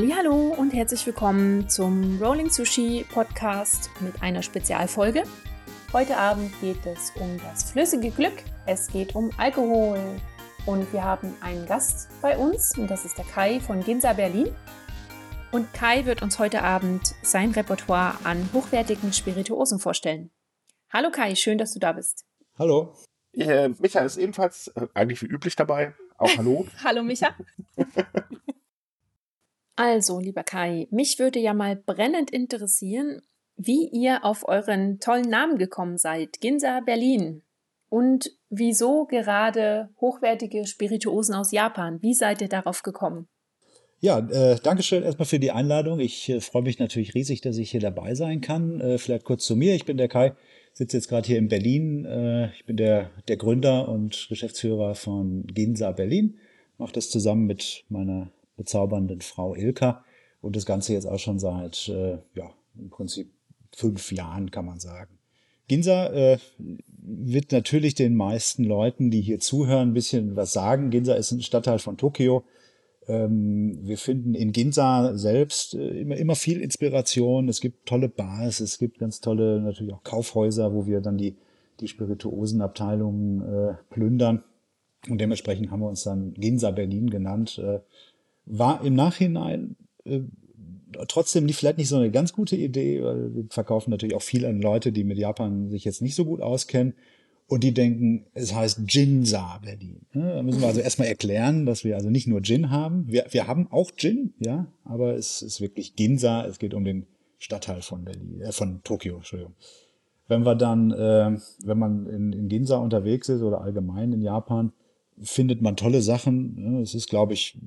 Hallo und herzlich willkommen zum Rolling Sushi Podcast mit einer Spezialfolge. Heute Abend geht es um das flüssige Glück. Es geht um Alkohol. Und wir haben einen Gast bei uns und das ist der Kai von Ginza Berlin. Und Kai wird uns heute Abend sein Repertoire an hochwertigen Spirituosen vorstellen. Hallo Kai, schön, dass du da bist. Hallo. Äh, Micha ist ebenfalls äh, eigentlich wie üblich dabei. Auch hallo. hallo Micha. also, lieber Kai, mich würde ja mal brennend interessieren, wie ihr auf euren tollen Namen gekommen seid, Ginza Berlin. Und wieso gerade hochwertige Spirituosen aus Japan? Wie seid ihr darauf gekommen? Ja, äh, danke schön erstmal für die Einladung. Ich äh, freue mich natürlich riesig, dass ich hier dabei sein kann. Äh, vielleicht kurz zu mir. Ich bin der Kai, sitze jetzt gerade hier in Berlin. Äh, ich bin der, der Gründer und Geschäftsführer von Ginza Berlin. Mache das zusammen mit meiner bezaubernden Frau Ilka und das Ganze jetzt auch schon seit, äh, ja, im Prinzip fünf Jahren, kann man sagen. Ginza äh, wird natürlich den meisten Leuten, die hier zuhören, ein bisschen was sagen. Ginza ist ein Stadtteil von Tokio ähm, wir finden in Ginza selbst äh, immer, immer viel Inspiration. Es gibt tolle Bars, es gibt ganz tolle natürlich auch Kaufhäuser, wo wir dann die, die Spirituosenabteilungen äh, plündern. Und dementsprechend haben wir uns dann Ginza Berlin genannt. Äh, war im Nachhinein äh, trotzdem nicht, vielleicht nicht so eine ganz gute Idee, weil wir verkaufen natürlich auch viel an Leute, die mit Japan sich jetzt nicht so gut auskennen und die denken, es heißt Ginza Berlin. Da müssen wir also erstmal erklären, dass wir also nicht nur Gin haben. Wir, wir haben auch Gin, ja, aber es ist wirklich Ginza. Es geht um den Stadtteil von Berlin, äh, von Tokio, Entschuldigung. Wenn wir dann, äh, wenn man in, in Ginza unterwegs ist oder allgemein in Japan, findet man tolle Sachen. Es ist, glaube ich,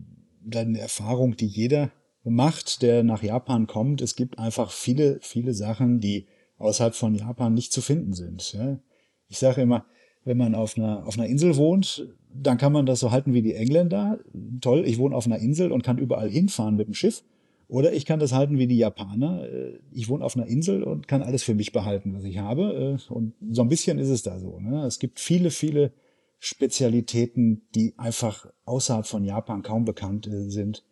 eine Erfahrung, die jeder macht, der nach Japan kommt. Es gibt einfach viele, viele Sachen, die außerhalb von Japan nicht zu finden sind. Ich sage immer, wenn man auf einer, auf einer Insel wohnt, dann kann man das so halten wie die Engländer. Toll, ich wohne auf einer Insel und kann überall hinfahren mit dem Schiff. Oder ich kann das halten wie die Japaner. Äh, ich wohne auf einer Insel und kann alles für mich behalten, was ich habe. Äh, und so ein bisschen ist es da so. Ne? Es gibt viele, viele Spezialitäten, die einfach außerhalb von Japan kaum bekannt äh, sind.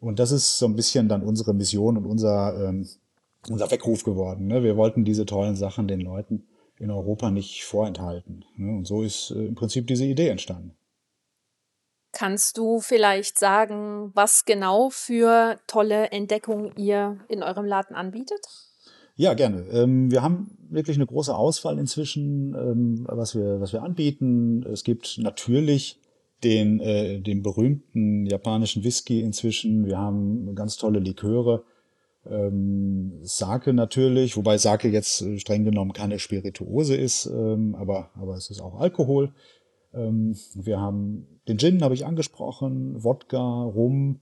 Und das ist so ein bisschen dann unsere Mission und unser, ähm, unser Weckruf geworden. Ne? Wir wollten diese tollen Sachen den Leuten in Europa nicht vorenthalten. Ne? Und so ist äh, im Prinzip diese Idee entstanden. Kannst du vielleicht sagen, was genau für tolle Entdeckungen ihr in eurem Laden anbietet? Ja, gerne. Ähm, wir haben wirklich eine große Auswahl inzwischen, ähm, was wir, was wir anbieten. Es gibt natürlich den, äh, den berühmten japanischen Whisky inzwischen. Wir haben ganz tolle Liköre. Ähm, Sake natürlich, wobei Sake jetzt äh, streng genommen keine Spirituose ist, ähm, aber, aber es ist auch Alkohol. Ähm, wir haben den Gin, habe ich angesprochen, Wodka, Rum,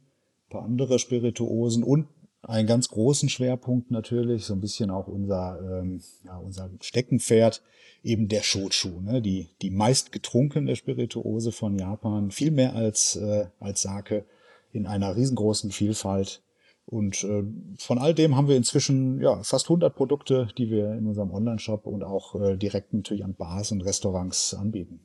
paar andere Spirituosen und einen ganz großen Schwerpunkt natürlich, so ein bisschen auch unser, ähm, ja, unser Steckenpferd, eben der Shochu, ne? die, die meist getrunkene Spirituose von Japan, viel mehr als, äh, als Sake in einer riesengroßen Vielfalt und äh, von all dem haben wir inzwischen ja, fast 100 Produkte, die wir in unserem Online-Shop und auch äh, direkt natürlich an Bars und Restaurants anbieten.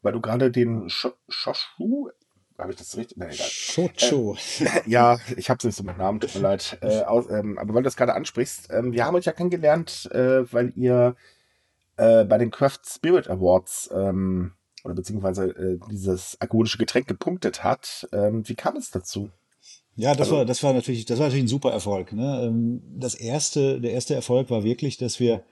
Weil du gerade den Shoshu, habe ich das richtig? Nein, egal. Shochu. Äh, ja, ich habe es nicht so mit Namen, tut mir leid. Äh, aus, ähm, aber weil du das gerade ansprichst, ähm, wir haben euch ja kennengelernt, äh, weil ihr äh, bei den Craft Spirit Awards ähm, oder beziehungsweise äh, dieses alkoholische Getränk gepunktet hat. Ähm, wie kam es dazu? Ja, das also, war, das war natürlich, das war natürlich ein super Erfolg. Ne? Ähm, das erste, der erste Erfolg war wirklich, dass wir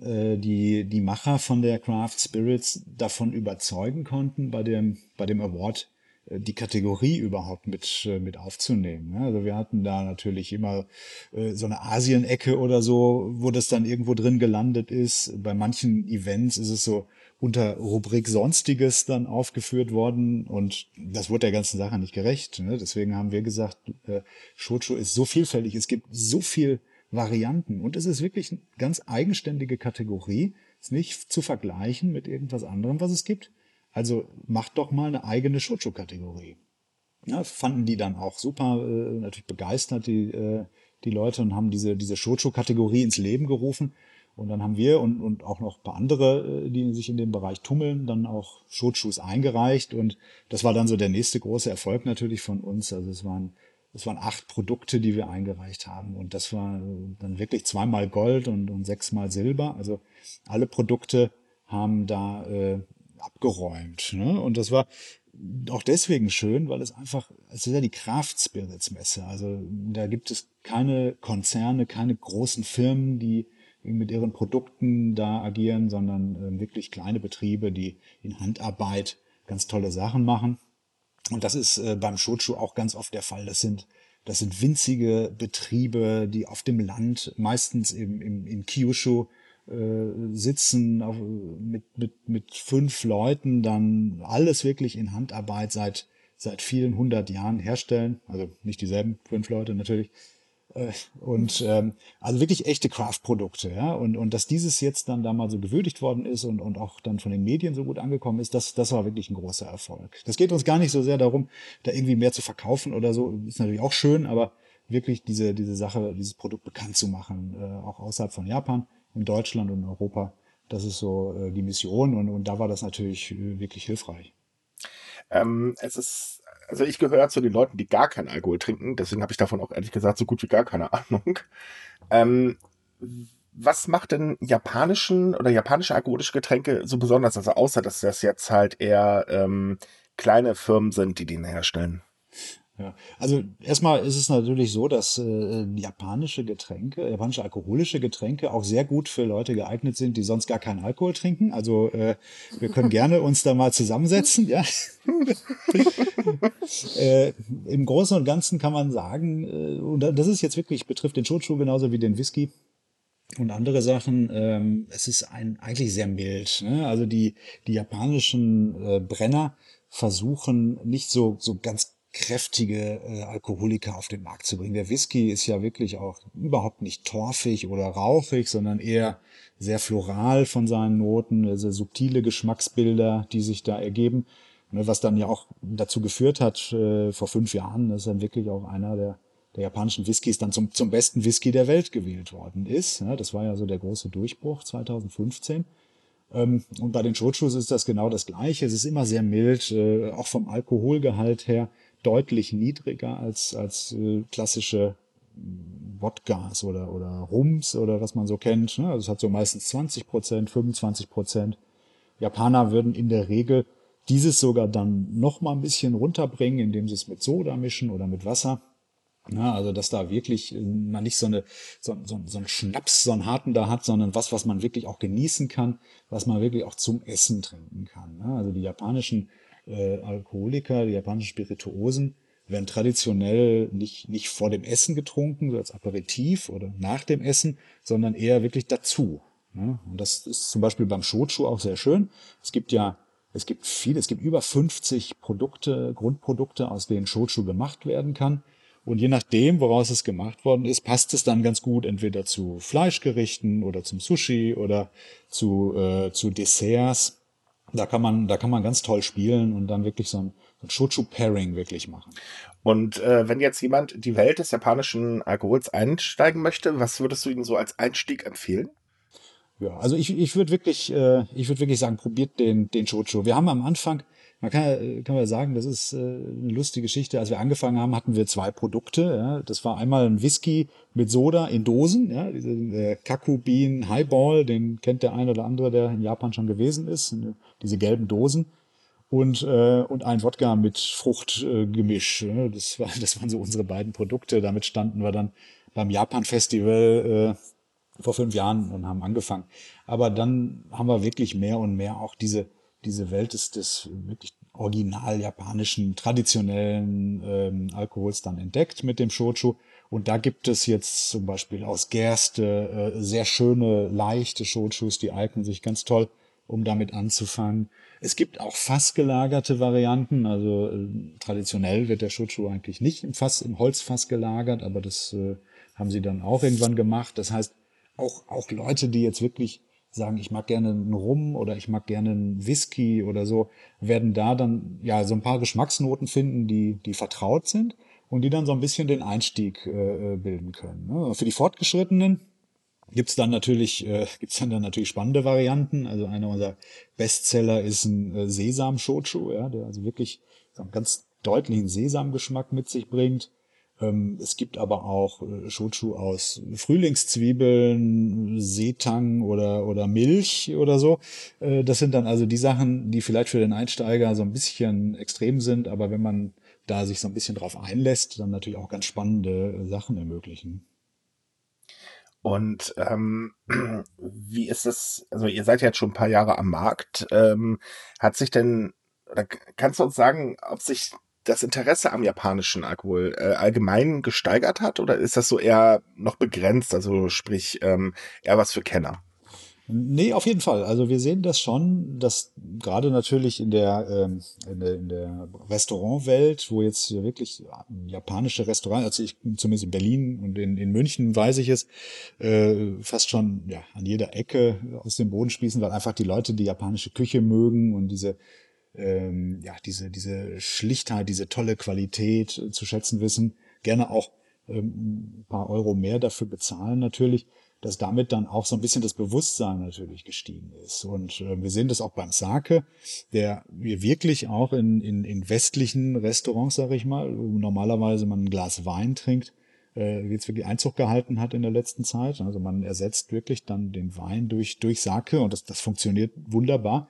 äh, die, die Macher von der Craft Spirits davon überzeugen konnten, bei dem, bei dem Award die Kategorie überhaupt mit, äh, mit aufzunehmen. Ne? Also wir hatten da natürlich immer so eine Asien-Ecke oder so, wo das dann irgendwo drin gelandet ist. Bei manchen Events ist es so, unter Rubrik Sonstiges dann aufgeführt worden und das wurde der ganzen Sache nicht gerecht. Ne? Deswegen haben wir gesagt, äh, Shoujo ist so vielfältig, es gibt so viel Varianten und es ist wirklich eine ganz eigenständige Kategorie, ist nicht zu vergleichen mit irgendwas anderem, was es gibt. Also macht doch mal eine eigene Shoujo-Kategorie. Ja, fanden die dann auch super, äh, natürlich begeistert, die, äh, die Leute, und haben diese, diese Shoujo-Kategorie ins Leben gerufen. Und dann haben wir und, und auch noch ein paar andere, äh, die sich in dem Bereich tummeln, dann auch Schutzschuhs eingereicht. Und das war dann so der nächste große Erfolg natürlich von uns. Also es waren es waren acht Produkte, die wir eingereicht haben. Und das war dann wirklich zweimal Gold und, und sechsmal Silber. Also alle Produkte haben da äh, abgeräumt. Ne? Und das war auch deswegen schön, weil es einfach, es ist ja die Craft Spirits Messe. Also da gibt es keine Konzerne, keine großen Firmen, die mit ihren Produkten da agieren, sondern äh, wirklich kleine Betriebe, die in Handarbeit ganz tolle Sachen machen. Und das ist äh, beim Shochu auch ganz oft der Fall. Das sind, das sind winzige Betriebe, die auf dem Land, meistens im, im, in Kyushu, äh, sitzen auf, mit, mit, mit fünf Leuten, dann alles wirklich in Handarbeit seit, seit vielen hundert Jahren herstellen. Also nicht dieselben fünf Leute natürlich. Äh, und ähm, also wirklich echte Craft-Produkte, ja. Und, und dass dieses jetzt dann da mal so gewürdigt worden ist und, und auch dann von den Medien so gut angekommen ist, das, das war wirklich ein großer Erfolg. Das geht uns gar nicht so sehr darum, da irgendwie mehr zu verkaufen oder so. Ist natürlich auch schön, aber wirklich diese, diese Sache, dieses Produkt bekannt zu machen, äh, auch außerhalb von Japan, in Deutschland und Europa. Das ist so äh, die Mission und, und da war das natürlich äh, wirklich hilfreich. Ähm, es ist also ich gehöre zu den Leuten, die gar keinen Alkohol trinken, deswegen habe ich davon auch ehrlich gesagt so gut wie gar keine Ahnung. Ähm, was macht denn japanischen oder japanische alkoholische Getränke so besonders? Also außer, dass das jetzt halt eher ähm, kleine Firmen sind, die den herstellen. Ja, also erstmal ist es natürlich so, dass äh, japanische Getränke, japanische alkoholische Getränke auch sehr gut für Leute geeignet sind, die sonst gar keinen Alkohol trinken. Also äh, wir können gerne uns da mal zusammensetzen. Ja. äh, Im Großen und Ganzen kann man sagen, äh, und das ist jetzt wirklich betrifft den Shochu genauso wie den Whisky und andere Sachen. Ähm, es ist ein eigentlich sehr mild. Ne? Also die die japanischen äh, Brenner versuchen nicht so so ganz kräftige äh, Alkoholiker auf den Markt zu bringen. Der Whisky ist ja wirklich auch überhaupt nicht torfig oder rauchig, sondern eher sehr floral von seinen Noten, also subtile Geschmacksbilder, die sich da ergeben. Ne, was dann ja auch dazu geführt hat, äh, vor fünf Jahren, dass dann wirklich auch einer der, der japanischen Whiskys dann zum, zum besten Whisky der Welt gewählt worden ist. Ja, das war ja so der große Durchbruch 2015. Ähm, und bei den Shochus ist das genau das Gleiche. Es ist immer sehr mild, äh, auch vom Alkoholgehalt her deutlich niedriger als, als äh, klassische Wodkas oder, oder Rums oder was man so kennt. Ne? Also es hat so meistens 20 Prozent, 25 Prozent. Japaner würden in der Regel dieses sogar dann noch mal ein bisschen runterbringen, indem sie es mit Soda mischen oder mit Wasser. Ja, also dass da wirklich äh, man nicht so eine so, so, so einen Schnaps, so einen harten da hat, sondern was, was man wirklich auch genießen kann, was man wirklich auch zum Essen trinken kann. Ja, also die japanischen äh, Alkoholiker, die japanischen Spirituosen, werden traditionell nicht, nicht vor dem Essen getrunken, so als Aperitif oder nach dem Essen, sondern eher wirklich dazu. Ne? Und das ist zum Beispiel beim Shochu auch sehr schön. Es gibt ja, es gibt viele, es gibt über 50 Produkte, Grundprodukte, aus denen Shochu gemacht werden kann. Und je nachdem, woraus es gemacht worden ist, passt es dann ganz gut entweder zu Fleischgerichten oder zum Sushi oder zu, äh, zu Desserts. Da kann man, da kann man ganz toll spielen und dann wirklich so ein, so ein Shochu-Pairing wirklich machen. Und äh, wenn jetzt jemand die Welt des japanischen Alkohols einsteigen möchte, was würdest du ihm so als Einstieg empfehlen? Ja, also ich, ich würde wirklich, äh, ich würde wirklich sagen, probiert den, den Shochu. Wir haben am Anfang man kann, kann man sagen, das ist äh, eine lustige Geschichte. Als wir angefangen haben, hatten wir zwei Produkte. Ja. Das war einmal ein Whisky mit Soda in Dosen, ja, diese äh, Kaku Bean Highball, den kennt der eine oder andere, der in Japan schon gewesen ist, diese gelben Dosen. Und, äh, und ein Wodka mit Fruchtgemisch. Äh, das, war, das waren so unsere beiden Produkte. Damit standen wir dann beim Japan-Festival äh, vor fünf Jahren und haben angefangen. Aber dann haben wir wirklich mehr und mehr auch diese diese Welt des, des wirklich original japanischen, traditionellen ähm, Alkohols dann entdeckt mit dem Shochu. Und da gibt es jetzt zum Beispiel aus Gerste äh, sehr schöne, leichte Shochus, die eignen sich ganz toll, um damit anzufangen. Es gibt auch fassgelagerte Varianten, also äh, traditionell wird der Shochu eigentlich nicht im Fass, im Holzfass gelagert, aber das äh, haben sie dann auch irgendwann gemacht. Das heißt, auch, auch Leute, die jetzt wirklich sagen, ich mag gerne einen Rum oder ich mag gerne einen Whisky oder so, werden da dann ja so ein paar Geschmacksnoten finden, die, die vertraut sind und die dann so ein bisschen den Einstieg äh, bilden können. Ne? Für die Fortgeschrittenen gibt's dann natürlich äh, gibt's dann, dann natürlich spannende Varianten. Also einer unserer Bestseller ist ein äh, Sesam Shochu, ja, der also wirklich einen ganz deutlichen Sesamgeschmack mit sich bringt. Ähm, es gibt aber auch äh, Shochu aus Frühlingszwiebeln, Seetang oder, oder Milch oder so. Äh, das sind dann also die Sachen, die vielleicht für den Einsteiger so ein bisschen extrem sind, aber wenn man da sich so ein bisschen drauf einlässt, dann natürlich auch ganz spannende Sachen ermöglichen. Und ähm, wie ist es, also ihr seid ja jetzt schon ein paar Jahre am Markt. Ähm, hat sich denn, oder kannst du uns sagen, ob sich das Interesse am japanischen Alkohol äh, allgemein gesteigert hat oder ist das so eher noch begrenzt, also sprich ähm, eher was für Kenner? Nee, auf jeden Fall. Also wir sehen das schon, dass gerade natürlich in der, ähm, in der, in der Restaurantwelt, wo jetzt wirklich japanische Restaurants, also ich zumindest in Berlin und in, in München weiß ich es, äh, fast schon ja, an jeder Ecke aus dem Boden spießen, weil einfach die Leute die japanische Küche mögen und diese ähm, ja, diese, diese Schlichtheit, diese tolle Qualität äh, zu schätzen wissen, gerne auch ähm, ein paar Euro mehr dafür bezahlen natürlich, dass damit dann auch so ein bisschen das Bewusstsein natürlich gestiegen ist. Und äh, wir sehen das auch beim Sake, der wir wirklich auch in, in, in westlichen Restaurants, sage ich mal, wo normalerweise man ein Glas Wein trinkt, äh, jetzt wirklich Einzug gehalten hat in der letzten Zeit. Also man ersetzt wirklich dann den Wein durch, durch Sake und das, das funktioniert wunderbar.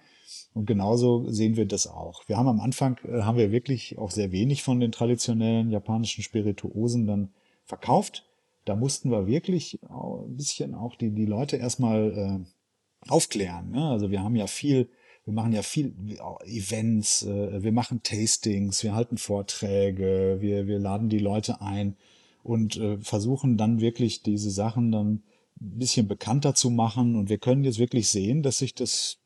Und genauso sehen wir das auch. Wir haben am Anfang, äh, haben wir wirklich auch sehr wenig von den traditionellen japanischen Spirituosen dann verkauft. Da mussten wir wirklich ein bisschen auch die, die Leute erstmal äh, aufklären. Ne? Also wir haben ja viel, wir machen ja viel Events, äh, wir machen Tastings, wir halten Vorträge, wir, wir laden die Leute ein und äh, versuchen dann wirklich diese Sachen dann ein bisschen bekannter zu machen. Und wir können jetzt wirklich sehen, dass sich das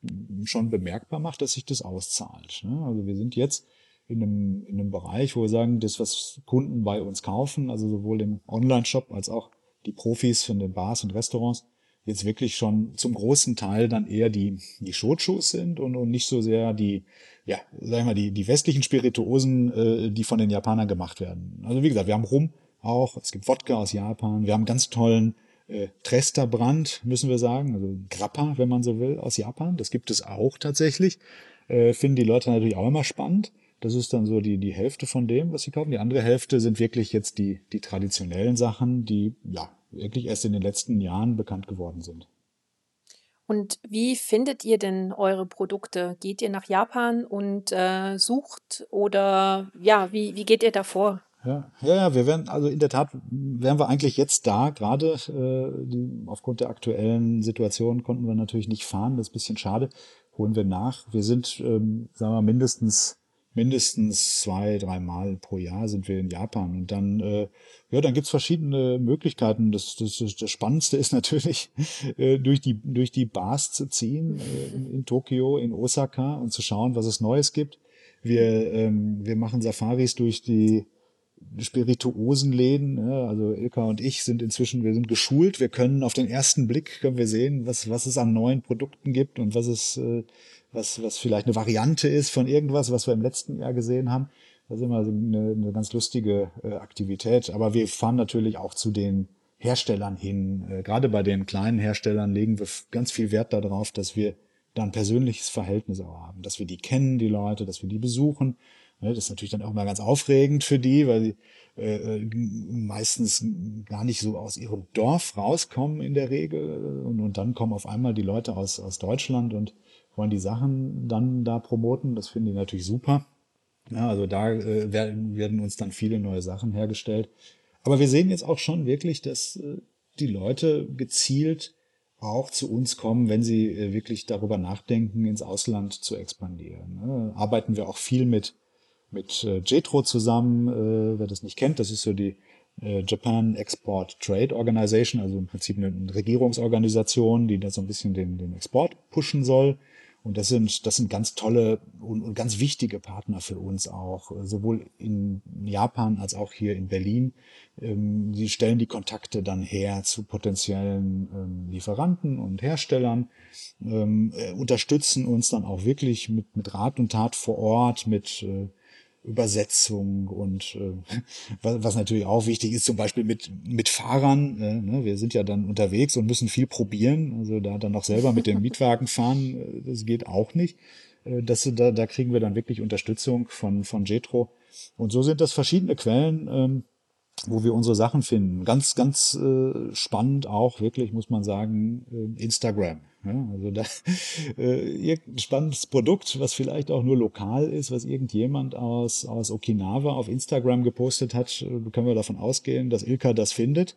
schon bemerkbar macht, dass sich das auszahlt. Ne? Also wir sind jetzt in einem, in einem Bereich, wo wir sagen, das, was Kunden bei uns kaufen, also sowohl im Online-Shop als auch die Profis von den Bars und Restaurants, jetzt wirklich schon zum großen Teil dann eher die, die Shochos sind und, und nicht so sehr die, ja, sagen wir die, die westlichen Spirituosen, äh, die von den Japanern gemacht werden. Also wie gesagt, wir haben Rum auch, es gibt Wodka aus Japan, wir haben ganz tollen äh, Tresterbrand, müssen wir sagen, also Grappa, wenn man so will, aus Japan. Das gibt es auch tatsächlich. Äh, finden die Leute natürlich auch immer spannend. Das ist dann so die, die Hälfte von dem, was sie kaufen. Die andere Hälfte sind wirklich jetzt die, die traditionellen Sachen, die ja wirklich erst in den letzten Jahren bekannt geworden sind. Und wie findet ihr denn eure Produkte? Geht ihr nach Japan und äh, sucht oder ja, wie, wie geht ihr da vor? Ja, ja, wir werden, also in der Tat wären wir eigentlich jetzt da, gerade äh, die, aufgrund der aktuellen Situation konnten wir natürlich nicht fahren, das ist ein bisschen schade, holen wir nach. Wir sind, ähm, sagen wir, mindestens mindestens zwei, dreimal pro Jahr sind wir in Japan. Und dann, äh, ja, dann gibt's verschiedene Möglichkeiten. Das, das, das, Spannendste ist natürlich, äh, durch, die, durch die Bars zu ziehen, äh, in, in Tokio, in Osaka und zu schauen, was es Neues gibt. Wir, ähm, wir machen Safaris durch die Spirituosenläden. Ja, also Ilka und ich sind inzwischen, wir sind geschult. Wir können auf den ersten Blick können wir sehen, was, was es an neuen Produkten gibt und was es, äh, was, was vielleicht eine Variante ist von irgendwas, was wir im letzten Jahr gesehen haben. Das ist immer eine, eine ganz lustige äh, Aktivität. Aber wir fahren natürlich auch zu den Herstellern hin. Äh, gerade bei den kleinen Herstellern legen wir ganz viel Wert darauf, dass wir da ein persönliches Verhältnis auch haben, dass wir die kennen, die Leute, dass wir die besuchen Ne, das ist natürlich dann auch mal ganz aufregend für die, weil sie äh, äh, meistens gar nicht so aus ihrem Dorf rauskommen in der Regel. Und, und dann kommen auf einmal die Leute aus, aus Deutschland und wollen die Sachen dann da promoten. Das finden die natürlich super. Ja, also da äh, werden, werden uns dann viele neue Sachen hergestellt. Aber wir sehen jetzt auch schon wirklich, dass äh, die Leute gezielt auch zu uns kommen, wenn sie äh, wirklich darüber nachdenken, ins Ausland zu expandieren. Ne? Arbeiten wir auch viel mit mit äh, JETRO zusammen, äh, wer das nicht kennt, das ist so die äh, Japan Export Trade Organization, also im Prinzip eine, Regierungsorganisation, die da so ein bisschen den, den Export pushen soll. Und das sind, das sind ganz tolle und, und ganz wichtige Partner für uns auch, sowohl in Japan als auch hier in Berlin. Ähm, sie stellen die Kontakte dann her zu potenziellen ähm, Lieferanten und Herstellern, ähm, äh, unterstützen uns dann auch wirklich mit, mit Rat und Tat vor Ort, mit äh, Übersetzung und äh, was, natürlich auch wichtig ist, zum Beispiel mit, mit Fahrern. Äh, ne? Wir sind ja dann unterwegs und müssen viel probieren. Also da dann noch selber mit dem Mietwagen fahren, äh, das geht auch nicht. Äh, das, da, da kriegen wir dann wirklich Unterstützung von, von Jetro. Und so sind das verschiedene Quellen, ähm, wo wir unsere Sachen finden. Ganz, ganz äh, spannend auch, wirklich, muss man sagen, äh, Instagram. Ja, also da äh, irgendein spannendes Produkt, was vielleicht auch nur lokal ist, was irgendjemand aus, aus Okinawa auf Instagram gepostet hat, können wir davon ausgehen, dass Ilka das findet.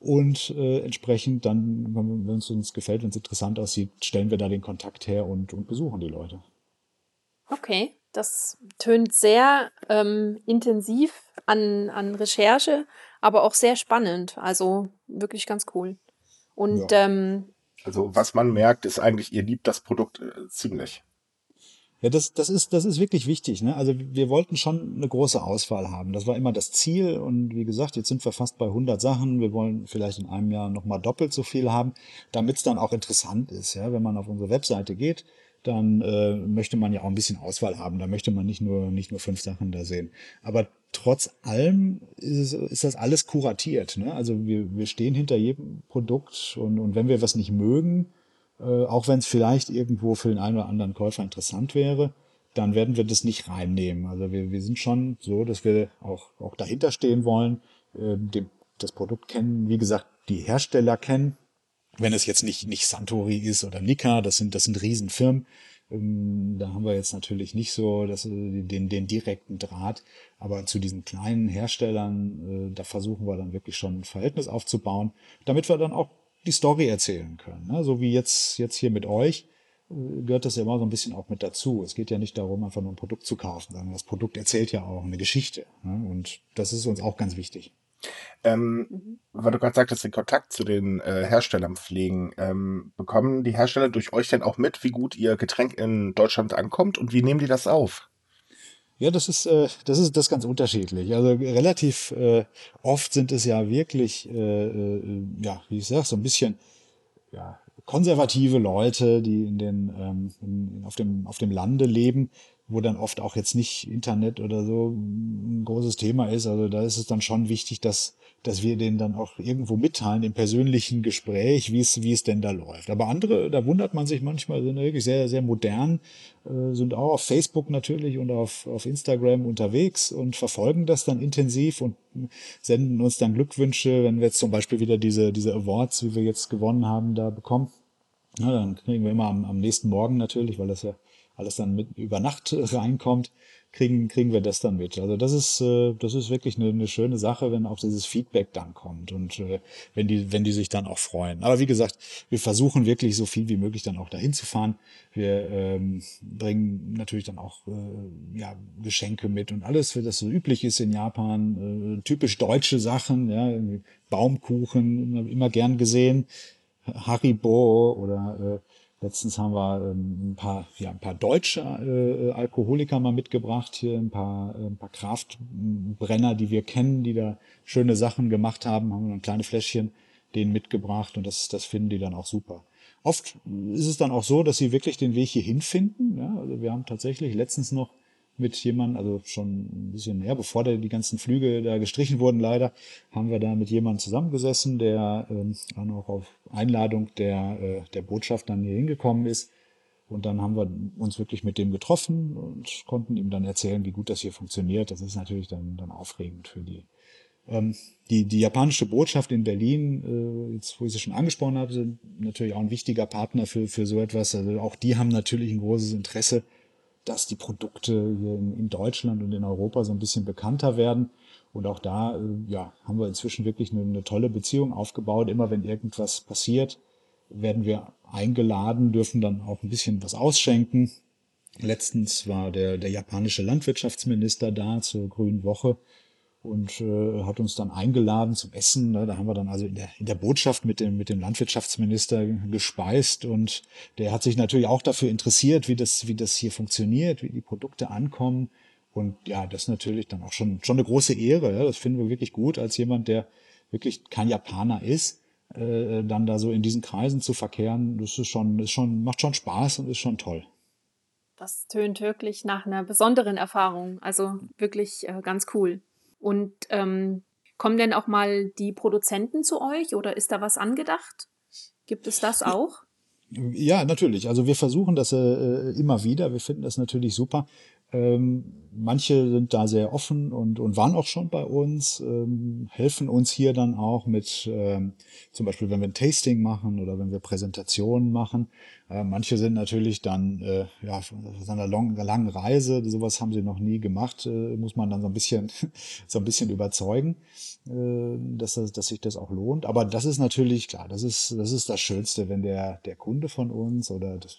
Und äh, entsprechend dann, wenn es uns gefällt, wenn es interessant aussieht, stellen wir da den Kontakt her und, und besuchen die Leute. Okay, das tönt sehr ähm, intensiv an, an Recherche, aber auch sehr spannend. Also wirklich ganz cool. Und ja. ähm, also was man merkt, ist eigentlich, ihr liebt das Produkt äh, ziemlich. Ja, das, das, ist, das ist wirklich wichtig. Ne? Also wir wollten schon eine große Auswahl haben. Das war immer das Ziel. Und wie gesagt, jetzt sind wir fast bei 100 Sachen. Wir wollen vielleicht in einem Jahr nochmal doppelt so viel haben, damit es dann auch interessant ist. Ja? Wenn man auf unsere Webseite geht, dann äh, möchte man ja auch ein bisschen Auswahl haben. Da möchte man nicht nur, nicht nur fünf Sachen da sehen. Aber trotz allem ist, ist das alles kuratiert. Ne? Also wir, wir stehen hinter jedem Produkt und, und wenn wir was nicht mögen, äh, auch wenn es vielleicht irgendwo für den einen oder anderen Käufer interessant wäre, dann werden wir das nicht reinnehmen. Also wir, wir sind schon so, dass wir auch, auch dahinter stehen wollen, äh, dem, das Produkt kennen, wie gesagt, die Hersteller kennen, wenn es jetzt nicht, nicht Santori ist oder Nika, das sind, das sind Riesenfirmen. Ähm, da haben wir jetzt natürlich nicht so das, äh, den, den direkten Draht. Aber zu diesen kleinen Herstellern, äh, da versuchen wir dann wirklich schon ein Verhältnis aufzubauen, damit wir dann auch die Story erzählen können. Ne? So wie jetzt, jetzt hier mit euch äh, gehört das ja immer so ein bisschen auch mit dazu. Es geht ja nicht darum, einfach nur ein Produkt zu kaufen, sondern das Produkt erzählt ja auch eine Geschichte. Ne? Und das ist uns auch ganz wichtig. Ähm, mhm. Weil du gerade sagtest, den Kontakt zu den äh, Herstellern pflegen, ähm, bekommen die Hersteller durch euch denn auch mit, wie gut ihr Getränk in Deutschland ankommt und wie nehmen die das auf? Ja, das ist, äh, das ist das ganz unterschiedlich. Also relativ äh, oft sind es ja wirklich, äh, äh, ja, wie ich sag, so ein bisschen ja, konservative Leute, die in den, ähm, in, auf, dem, auf dem Lande leben, wo dann oft auch jetzt nicht Internet oder so ein großes Thema ist. Also da ist es dann schon wichtig, dass, dass wir denen dann auch irgendwo mitteilen im persönlichen Gespräch, wie es, wie es denn da läuft. Aber andere, da wundert man sich manchmal, sind wirklich sehr, sehr modern, äh, sind auch auf Facebook natürlich und auf, auf Instagram unterwegs und verfolgen das dann intensiv und senden uns dann Glückwünsche, wenn wir jetzt zum Beispiel wieder diese, diese Awards, wie wir jetzt gewonnen haben, da bekommen. Ja, dann kriegen wir immer am, am nächsten Morgen natürlich, weil das ja alles dann mit über Nacht reinkommt, kriegen, kriegen wir das dann mit. Also das ist, äh, das ist wirklich eine, eine schöne Sache, wenn auch dieses Feedback dann kommt und äh, wenn die, wenn die sich dann auch freuen. Aber wie gesagt, wir versuchen wirklich so viel wie möglich dann auch dahin zu fahren. Wir ähm, bringen natürlich dann auch äh, ja, Geschenke mit und alles, das so üblich ist in Japan. Äh, typisch deutsche Sachen, ja, Baumkuchen, immer, immer gern gesehen. Haribo oder äh, Letztens haben wir ähm, ein paar, ja, ein paar deutsche äh, Alkoholiker mal mitgebracht, hier ein paar, äh, ein paar Kraftbrenner, die wir kennen, die da schöne Sachen gemacht haben, haben wir ein kleines Fläschchen denen mitgebracht und das, das finden die dann auch super. Oft ist es dann auch so, dass sie wirklich den Weg hierhin finden. Ja, also wir haben tatsächlich letztens noch mit jemandem, also schon ein bisschen näher, bevor da die ganzen Flüge da gestrichen wurden leider, haben wir da mit jemandem zusammengesessen, der ähm, dann auch auf Einladung der, äh, der Botschaft dann hier hingekommen ist. Und dann haben wir uns wirklich mit dem getroffen und konnten ihm dann erzählen, wie gut das hier funktioniert. Das ist natürlich dann, dann aufregend für die. Ähm, die, die japanische Botschaft in Berlin, äh, jetzt wo ich sie schon angesprochen habe, sind natürlich auch ein wichtiger Partner für, für so etwas. Also auch die haben natürlich ein großes Interesse, dass die Produkte hier in, in, Deutschland und in Europa so ein bisschen bekannter werden. Und auch da äh, ja, haben wir inzwischen wirklich eine, eine tolle Beziehung aufgebaut. Immer wenn irgendwas passiert, werden wir eingeladen, dürfen dann auch ein bisschen was ausschenken. Letztens war der, der japanische Landwirtschaftsminister da zur Grünen Woche und äh, hat uns dann eingeladen zum Essen. Ne? Da haben wir dann also in der, in der Botschaft mit dem, mit dem Landwirtschaftsminister gespeist und der hat sich natürlich auch dafür interessiert, wie das, wie das hier funktioniert, wie die Produkte ankommen. Und ja, das ist natürlich dann auch schon, schon eine große Ehre. Ja? Das finden wir wirklich gut, als jemand, der wirklich kein Japaner ist, äh, dann da so in diesen Kreisen zu verkehren. Das ist schon, ist schon, macht schon Spaß und ist schon toll. Das tönt wirklich nach einer besonderen Erfahrung. Also wirklich äh, ganz cool. Und ähm, kommen denn auch mal die Produzenten zu euch oder ist da was angedacht? Gibt es das auch? Ja, natürlich. Also wir versuchen das äh, immer wieder. Wir finden das natürlich super, Ähm, manche sind da sehr offen und, und waren auch schon bei uns, ähm, helfen uns hier dann auch mit, ähm, zum Beispiel wenn wir ein Tasting machen oder wenn wir Präsentationen machen. Äh, manche sind natürlich dann, äh, ja, von einer long, langen Reise, sowas haben sie noch nie gemacht, äh, muss man dann so ein bisschen, so ein bisschen überzeugen, äh, dass, das, dass sich das auch lohnt. Aber das ist natürlich klar, das ist, das ist das Schönste, wenn der, der Kunde von uns oder das,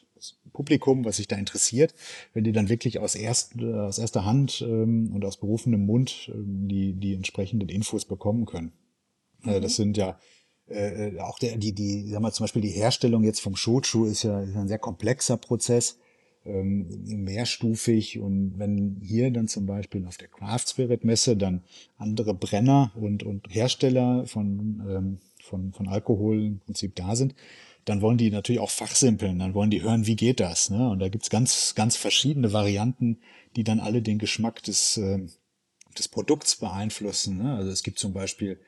Publikum, was sich da interessiert, wenn die dann wirklich aus, erst, aus erster Hand ähm, und aus berufenem Mund ähm, die, die entsprechenden Infos bekommen können. Äh, mhm. das sind ja äh, auch der, die, die, sag mal, zum Beispiel die Herstellung jetzt vom Shochu ist ja, ist ein sehr komplexer Prozess, ähm, mehrstufig und wenn hier dann zum Beispiel auf der Craft Spirit Messe dann andere Brenner und, und Hersteller von, ähm, von, von Alkohol im Prinzip da sind, dann wollen die natürlich auch fachsimpeln, dann wollen die hören, wie geht das. Ne? Und da gibt's ganz, ganz verschiedene Varianten, die dann alle den Geschmack des, äh, des Produkts beeinflussen. Ne? Also es gibt zum Beispiel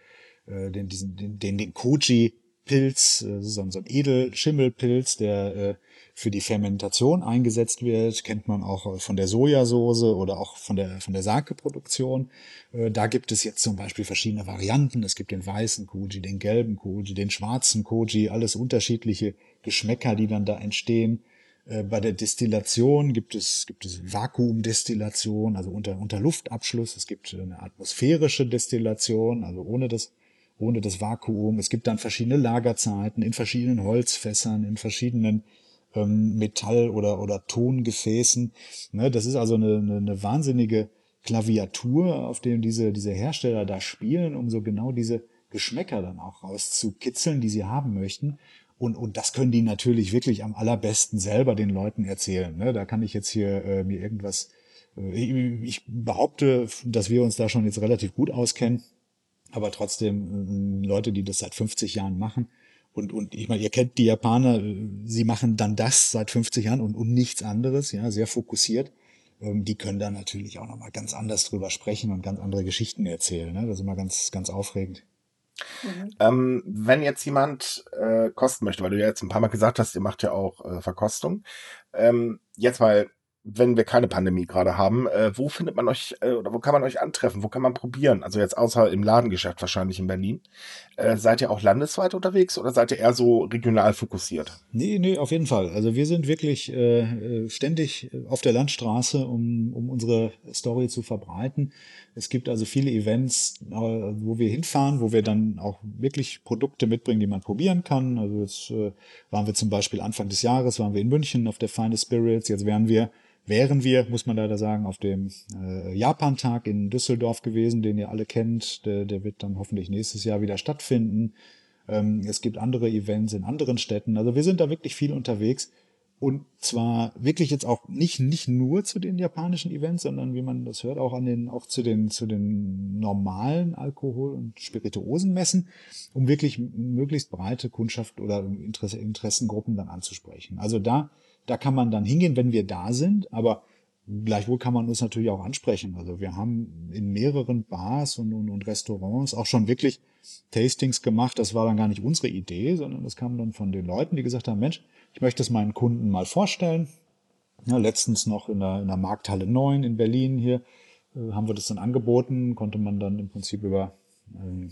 äh, den, diesen, den, den, den Koji-Pilz, äh, so, ein Edelschimmelpilz, der äh, für die Fermentation eingesetzt wird, kennt man auch von der Sojasauce oder auch von der, von der Sake-Produktion. Äh, da gibt es jetzt zum Beispiel verschiedene Varianten. Es gibt den weißen Koji, den gelben Koji, den schwarzen Koji, alles unterschiedliche Geschmäcker, die dann da entstehen. Bei der Destillation gibt es, gibt es Vakuumdestillation, also unter, unter Luftabschluss. Es gibt eine atmosphärische Destillation, also ohne das, ohne das Vakuum. Es gibt dann verschiedene Lagerzeiten in verschiedenen Holzfässern, in verschiedenen ähm, Metall- oder, oder Tongefäßen. Ne, das ist also eine, eine, eine wahnsinnige Klaviatur, auf dem diese, diese Hersteller da spielen, um so genau diese Geschmäcker dann auch rauszukitzeln, die sie haben möchten. Und, und das können die natürlich wirklich am allerbesten selber den Leuten erzählen. Ne? Da kann ich jetzt hier äh, mir irgendwas, äh, ich behaupte, dass wir uns da schon jetzt relativ gut auskennen, aber trotzdem äh, Leute, die das seit 50 Jahren machen, und, und ich meine, ihr kennt die Japaner, sie machen dann das seit 50 Jahren und, und nichts anderes, ja, sehr fokussiert. Ähm, die können da natürlich auch nochmal ganz anders drüber sprechen und ganz andere Geschichten erzählen. Ne? Das ist immer ganz, ganz aufregend. Mhm. Ähm, wenn jetzt jemand äh, kosten möchte, weil du ja jetzt ein paar Mal gesagt hast, ihr macht ja auch äh, Verkostung. Ähm, jetzt mal wenn wir keine Pandemie gerade haben, äh, wo findet man euch äh, oder wo kann man euch antreffen? Wo kann man probieren? Also jetzt außer im Ladengeschäft wahrscheinlich in Berlin. Äh, seid ihr auch landesweit unterwegs oder seid ihr eher so regional fokussiert? Nee, nee, auf jeden Fall. Also wir sind wirklich äh, äh ständig auf der Landstraße, um, um unsere Story zu verbreiten. Es gibt also viele Events, äh, wo wir hinfahren, wo wir dann auch wirklich Produkte mitbringen, die man probieren kann. Also jetzt äh, waren wir zum Beispiel Anfang des Jahres, waren wir in München auf der Finest Spirits. Jetzt wären wir wären wir, muss man leider sagen, auf dem äh, Japan-Tag in Düsseldorf gewesen, den ihr alle kennt. Der, der wird dann hoffentlich nächstes Jahr wieder stattfinden. Ähm, es gibt andere Events in anderen Städten. Also wir sind da wirklich viel unterwegs. Und zwar wirklich jetzt auch nicht, nicht nur zu den japanischen Events, sondern wie man das hört, auch an den, auch zu den, zu den normalen Alkohol- und Spirituosenmessen, um wirklich möglichst breite Kundschaft oder Interesse, Interessengruppen dann anzusprechen. Also da da kann man dann hingehen, wenn wir da sind, aber gleichwohl kann man uns natürlich auch ansprechen. Also wir haben in mehreren Bars und, und, und Restaurants auch schon wirklich Tastings gemacht. Das war dann gar nicht unsere Idee, sondern das kam dann von den Leuten, die gesagt haben, Mensch, ich möchte es meinen Kunden mal vorstellen. Ja, letztens noch in der, in der Markthalle 9 in Berlin hier äh, haben wir das dann angeboten, konnte man dann im Prinzip über ähm,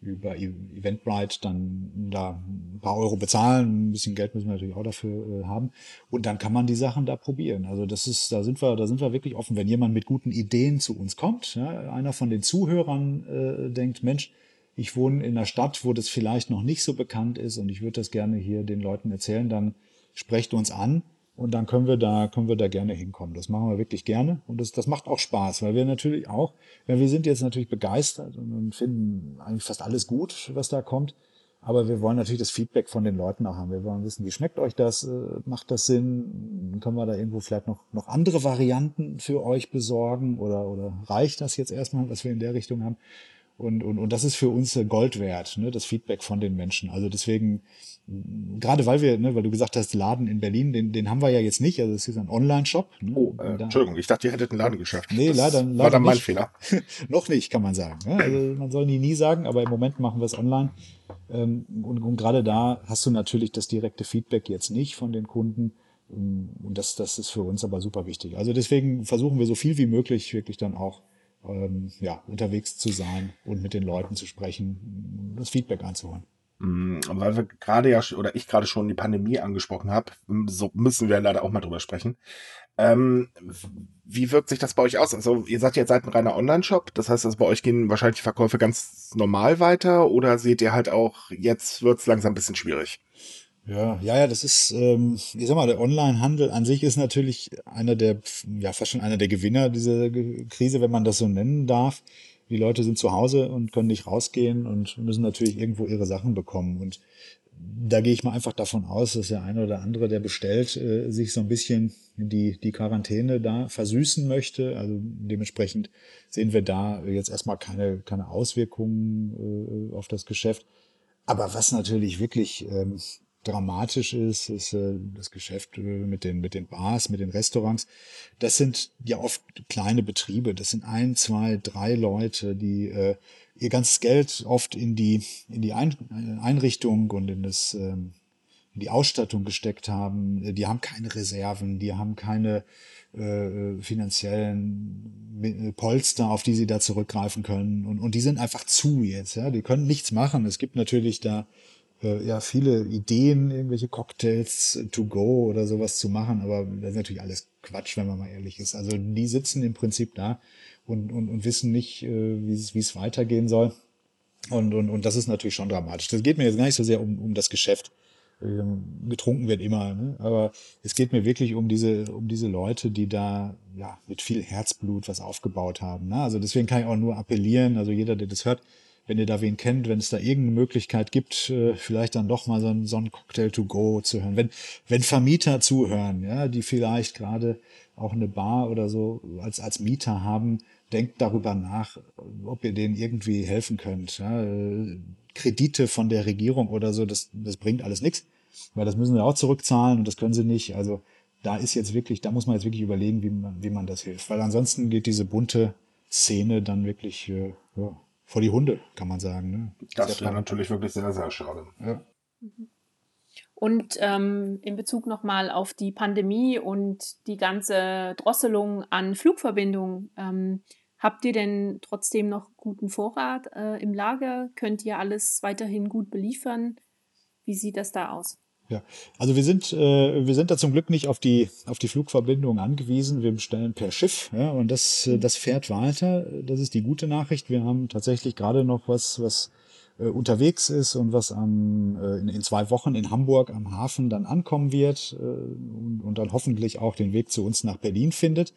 über e- Eventbrite dann da ein paar Euro bezahlen, ein bisschen Geld müssen wir natürlich auch dafür äh, haben und dann kann man die Sachen da probieren. Also das ist, da sind wir, da sind wir wirklich offen. Wenn jemand mit guten Ideen zu uns kommt, ja, einer von den Zuhörern äh, denkt, Mensch, ich wohne in einer Stadt, wo das vielleicht noch nicht so bekannt ist und ich würde das gerne hier den Leuten erzählen, dann sprecht uns an und dann können wir da, können wir da gerne hinkommen. Das machen wir wirklich gerne. Und das, das macht auch Spaß, weil wir natürlich auch, ja, wir sind jetzt natürlich begeistert und finden eigentlich fast alles gut, was da kommt. Aber wir wollen natürlich das Feedback von den Leuten auch haben. Wir wollen wissen, wie schmeckt euch das? Äh, macht das Sinn? Können wir da irgendwo vielleicht noch, noch andere Varianten für euch besorgen? Oder, oder reicht das jetzt erstmal, was wir in der Richtung haben? Und, und, und das ist für uns Gold wert, ne, das Feedback von den Menschen. Also deswegen, gerade weil wir, ne, weil du gesagt hast, Laden in Berlin, den, den haben wir ja jetzt nicht. Also es ist ein Online-Shop. Ne? Oh, äh, Entschuldigung, ich dachte, ihr hättet einen Laden geschafft. Nee, das leider, leider war dann mein nicht. Fehler. Noch nicht, kann man sagen. Ne? Also man soll nie nie sagen, aber im Moment machen wir es online. Ähm, und, und gerade da hast du natürlich das direkte Feedback jetzt nicht von den Kunden. Und das, das ist für uns aber super wichtig. Also deswegen versuchen wir so viel wie möglich wirklich dann auch ähm, ja, unterwegs zu sein und mit den Leuten zu sprechen, das Feedback einzuholen. Mm, weil wir gerade ja, oder ich gerade schon die Pandemie angesprochen habe, so müssen wir leider auch mal drüber sprechen. Ähm, wie wirkt sich das bei euch aus? Also ihr sagt jetzt seid ein reiner Online-Shop, das heißt, also bei euch gehen wahrscheinlich die Verkäufe ganz normal weiter oder seht ihr halt auch, jetzt wird es langsam ein bisschen schwierig? Ja, ja, ja, das ist, ähm, ich sag mal, der Online-Handel an sich ist natürlich einer der, ja, fast schon einer der Gewinner dieser Krise, wenn man das so nennen darf. Die Leute sind zu Hause und können nicht rausgehen und müssen natürlich irgendwo ihre Sachen bekommen. Und da gehe ich mal einfach davon aus, dass der eine oder andere, der bestellt, äh, sich so ein bisschen die, die Quarantäne da versüßen möchte. Also dementsprechend sehen wir da jetzt erstmal keine, keine Auswirkungen äh, auf das Geschäft. Aber was natürlich wirklich ähm, dramatisch ist, ist äh, das Geschäft äh, mit den, mit den Bars, mit den Restaurants. Das sind ja oft kleine Betriebe. Das sind ein, zwei, drei Leute, die äh, ihr ganzes Geld oft in die, in die ein Einrichtung und in das, ähm, in die Ausstattung gesteckt haben. Die haben keine Reserven, die haben keine äh, finanziellen äh, Polster, auf die sie da zurückgreifen können. Und, und die sind einfach zu jetzt. Ja? Die können nichts machen. Es gibt natürlich da äh, ja viele Ideen, irgendwelche Cocktails to go oder sowas zu machen, aber das ist natürlich alles Quatsch, wenn man mal ehrlich ist. Also die sitzen im Prinzip da und, und, und wissen nicht, äh, wie es weitergehen soll. Und, und, und das ist natürlich schon dramatisch. Das geht mir jetzt gar nicht so sehr um, um das Geschäft. Ähm, getrunken wird immer, ne? aber es geht mir wirklich um diese, um diese Leute, die da ja mit viel Herzblut was aufgebaut haben. Ne? Also deswegen kann ich auch nur appellieren, also jeder, der das hört, wenn ihr da wen kennt, wenn es da irgendeine Möglichkeit gibt, äh, vielleicht dann doch mal so ein, so ein Cocktail to go zu hören. Wenn, wenn Vermieter zuhören, ja, die vielleicht gerade auch eine Bar oder so als, als Mieter haben, denkt darüber nach, ob ihr denen irgendwie helfen könnt. Ja. Kredite von der Regierung oder so, das, das bringt alles nichts, weil das müssen sie auch zurückzahlen und das können sie nicht. Also da ist jetzt wirklich, da muss man jetzt wirklich überlegen, wie man, wie man das hilft. Weil ansonsten geht diese bunte Szene dann wirklich äh, ja, vor die Hunde, kann man sagen. Ne? Das wäre natürlich wirklich sehr, sehr schade. Ja. Und ähm, in Bezug nochmal auf die Pandemie und die ganze Drosselung an Flugverbindungen, ähm, habt ihr denn trotzdem noch guten Vorrat äh, im Lager? Könnt ihr alles weiterhin gut beliefern? Wie sieht das da aus? Ja, also wir sind, äh, wir sind da zum Glück nicht auf die, auf die Flugverbindung angewiesen. Wir bestellen per Schiff ja, und das, äh, das fährt weiter. Das ist die gute Nachricht. Wir haben tatsächlich gerade noch was, was äh, unterwegs ist und was am, äh, in, in zwei Wochen in Hamburg am Hafen dann ankommen wird äh, und, und dann hoffentlich auch den Weg zu uns nach Berlin findet.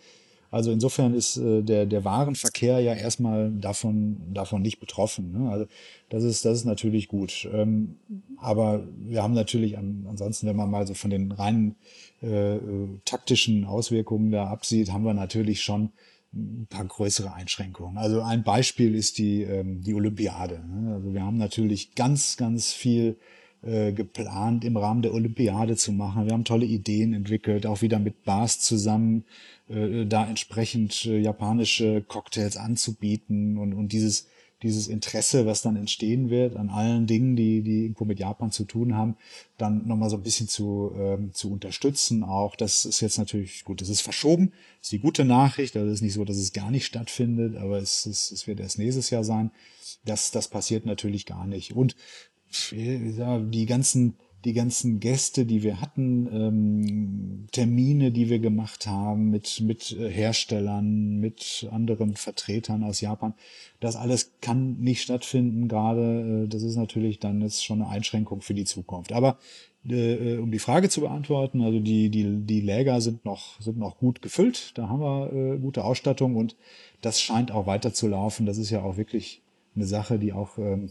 Also insofern ist äh, der, der Warenverkehr ja erstmal davon, davon nicht betroffen. Ne? Also das ist, das ist natürlich gut. Ähm, aber wir haben natürlich an, ansonsten, wenn man mal so von den reinen äh, taktischen Auswirkungen da absieht, haben wir natürlich schon ein paar größere Einschränkungen. Also ein Beispiel ist die, ähm, die Olympiade. Ne? Also wir haben natürlich ganz, ganz viel äh, geplant, im Rahmen der Olympiade zu machen. Wir haben tolle Ideen entwickelt, auch wieder mit Bars zusammen, äh, da entsprechend äh, japanische Cocktails anzubieten und, und dieses, dieses Interesse, was dann entstehen wird an allen Dingen, die, die irgendwo mit Japan zu tun haben, dann nochmal so ein bisschen zu, ähm, zu unterstützen. Auch das ist jetzt natürlich gut, das ist verschoben, das ist die gute Nachricht. Also es ist nicht so, dass es gar nicht stattfindet, aber es, es, es wird erst nächstes Jahr sein. Das, das passiert natürlich gar nicht. Und die ganzen, die ganzen Gäste, die wir hatten, ähm, Termine, die wir gemacht haben mit, mit äh, Herstellern, mit anderen Vertretern aus Japan, das alles kann nicht stattfinden gerade. Äh, das ist natürlich dann jetzt schon eine Einschränkung für die Zukunft. Aber äh, um die Frage zu beantworten, also die, die, die Läger sind noch, sind noch gut gefüllt, da haben wir äh, gute Ausstattung und das scheint auch weiter zu laufen. Das ist ja auch wirklich eine Sache, die auch ähm,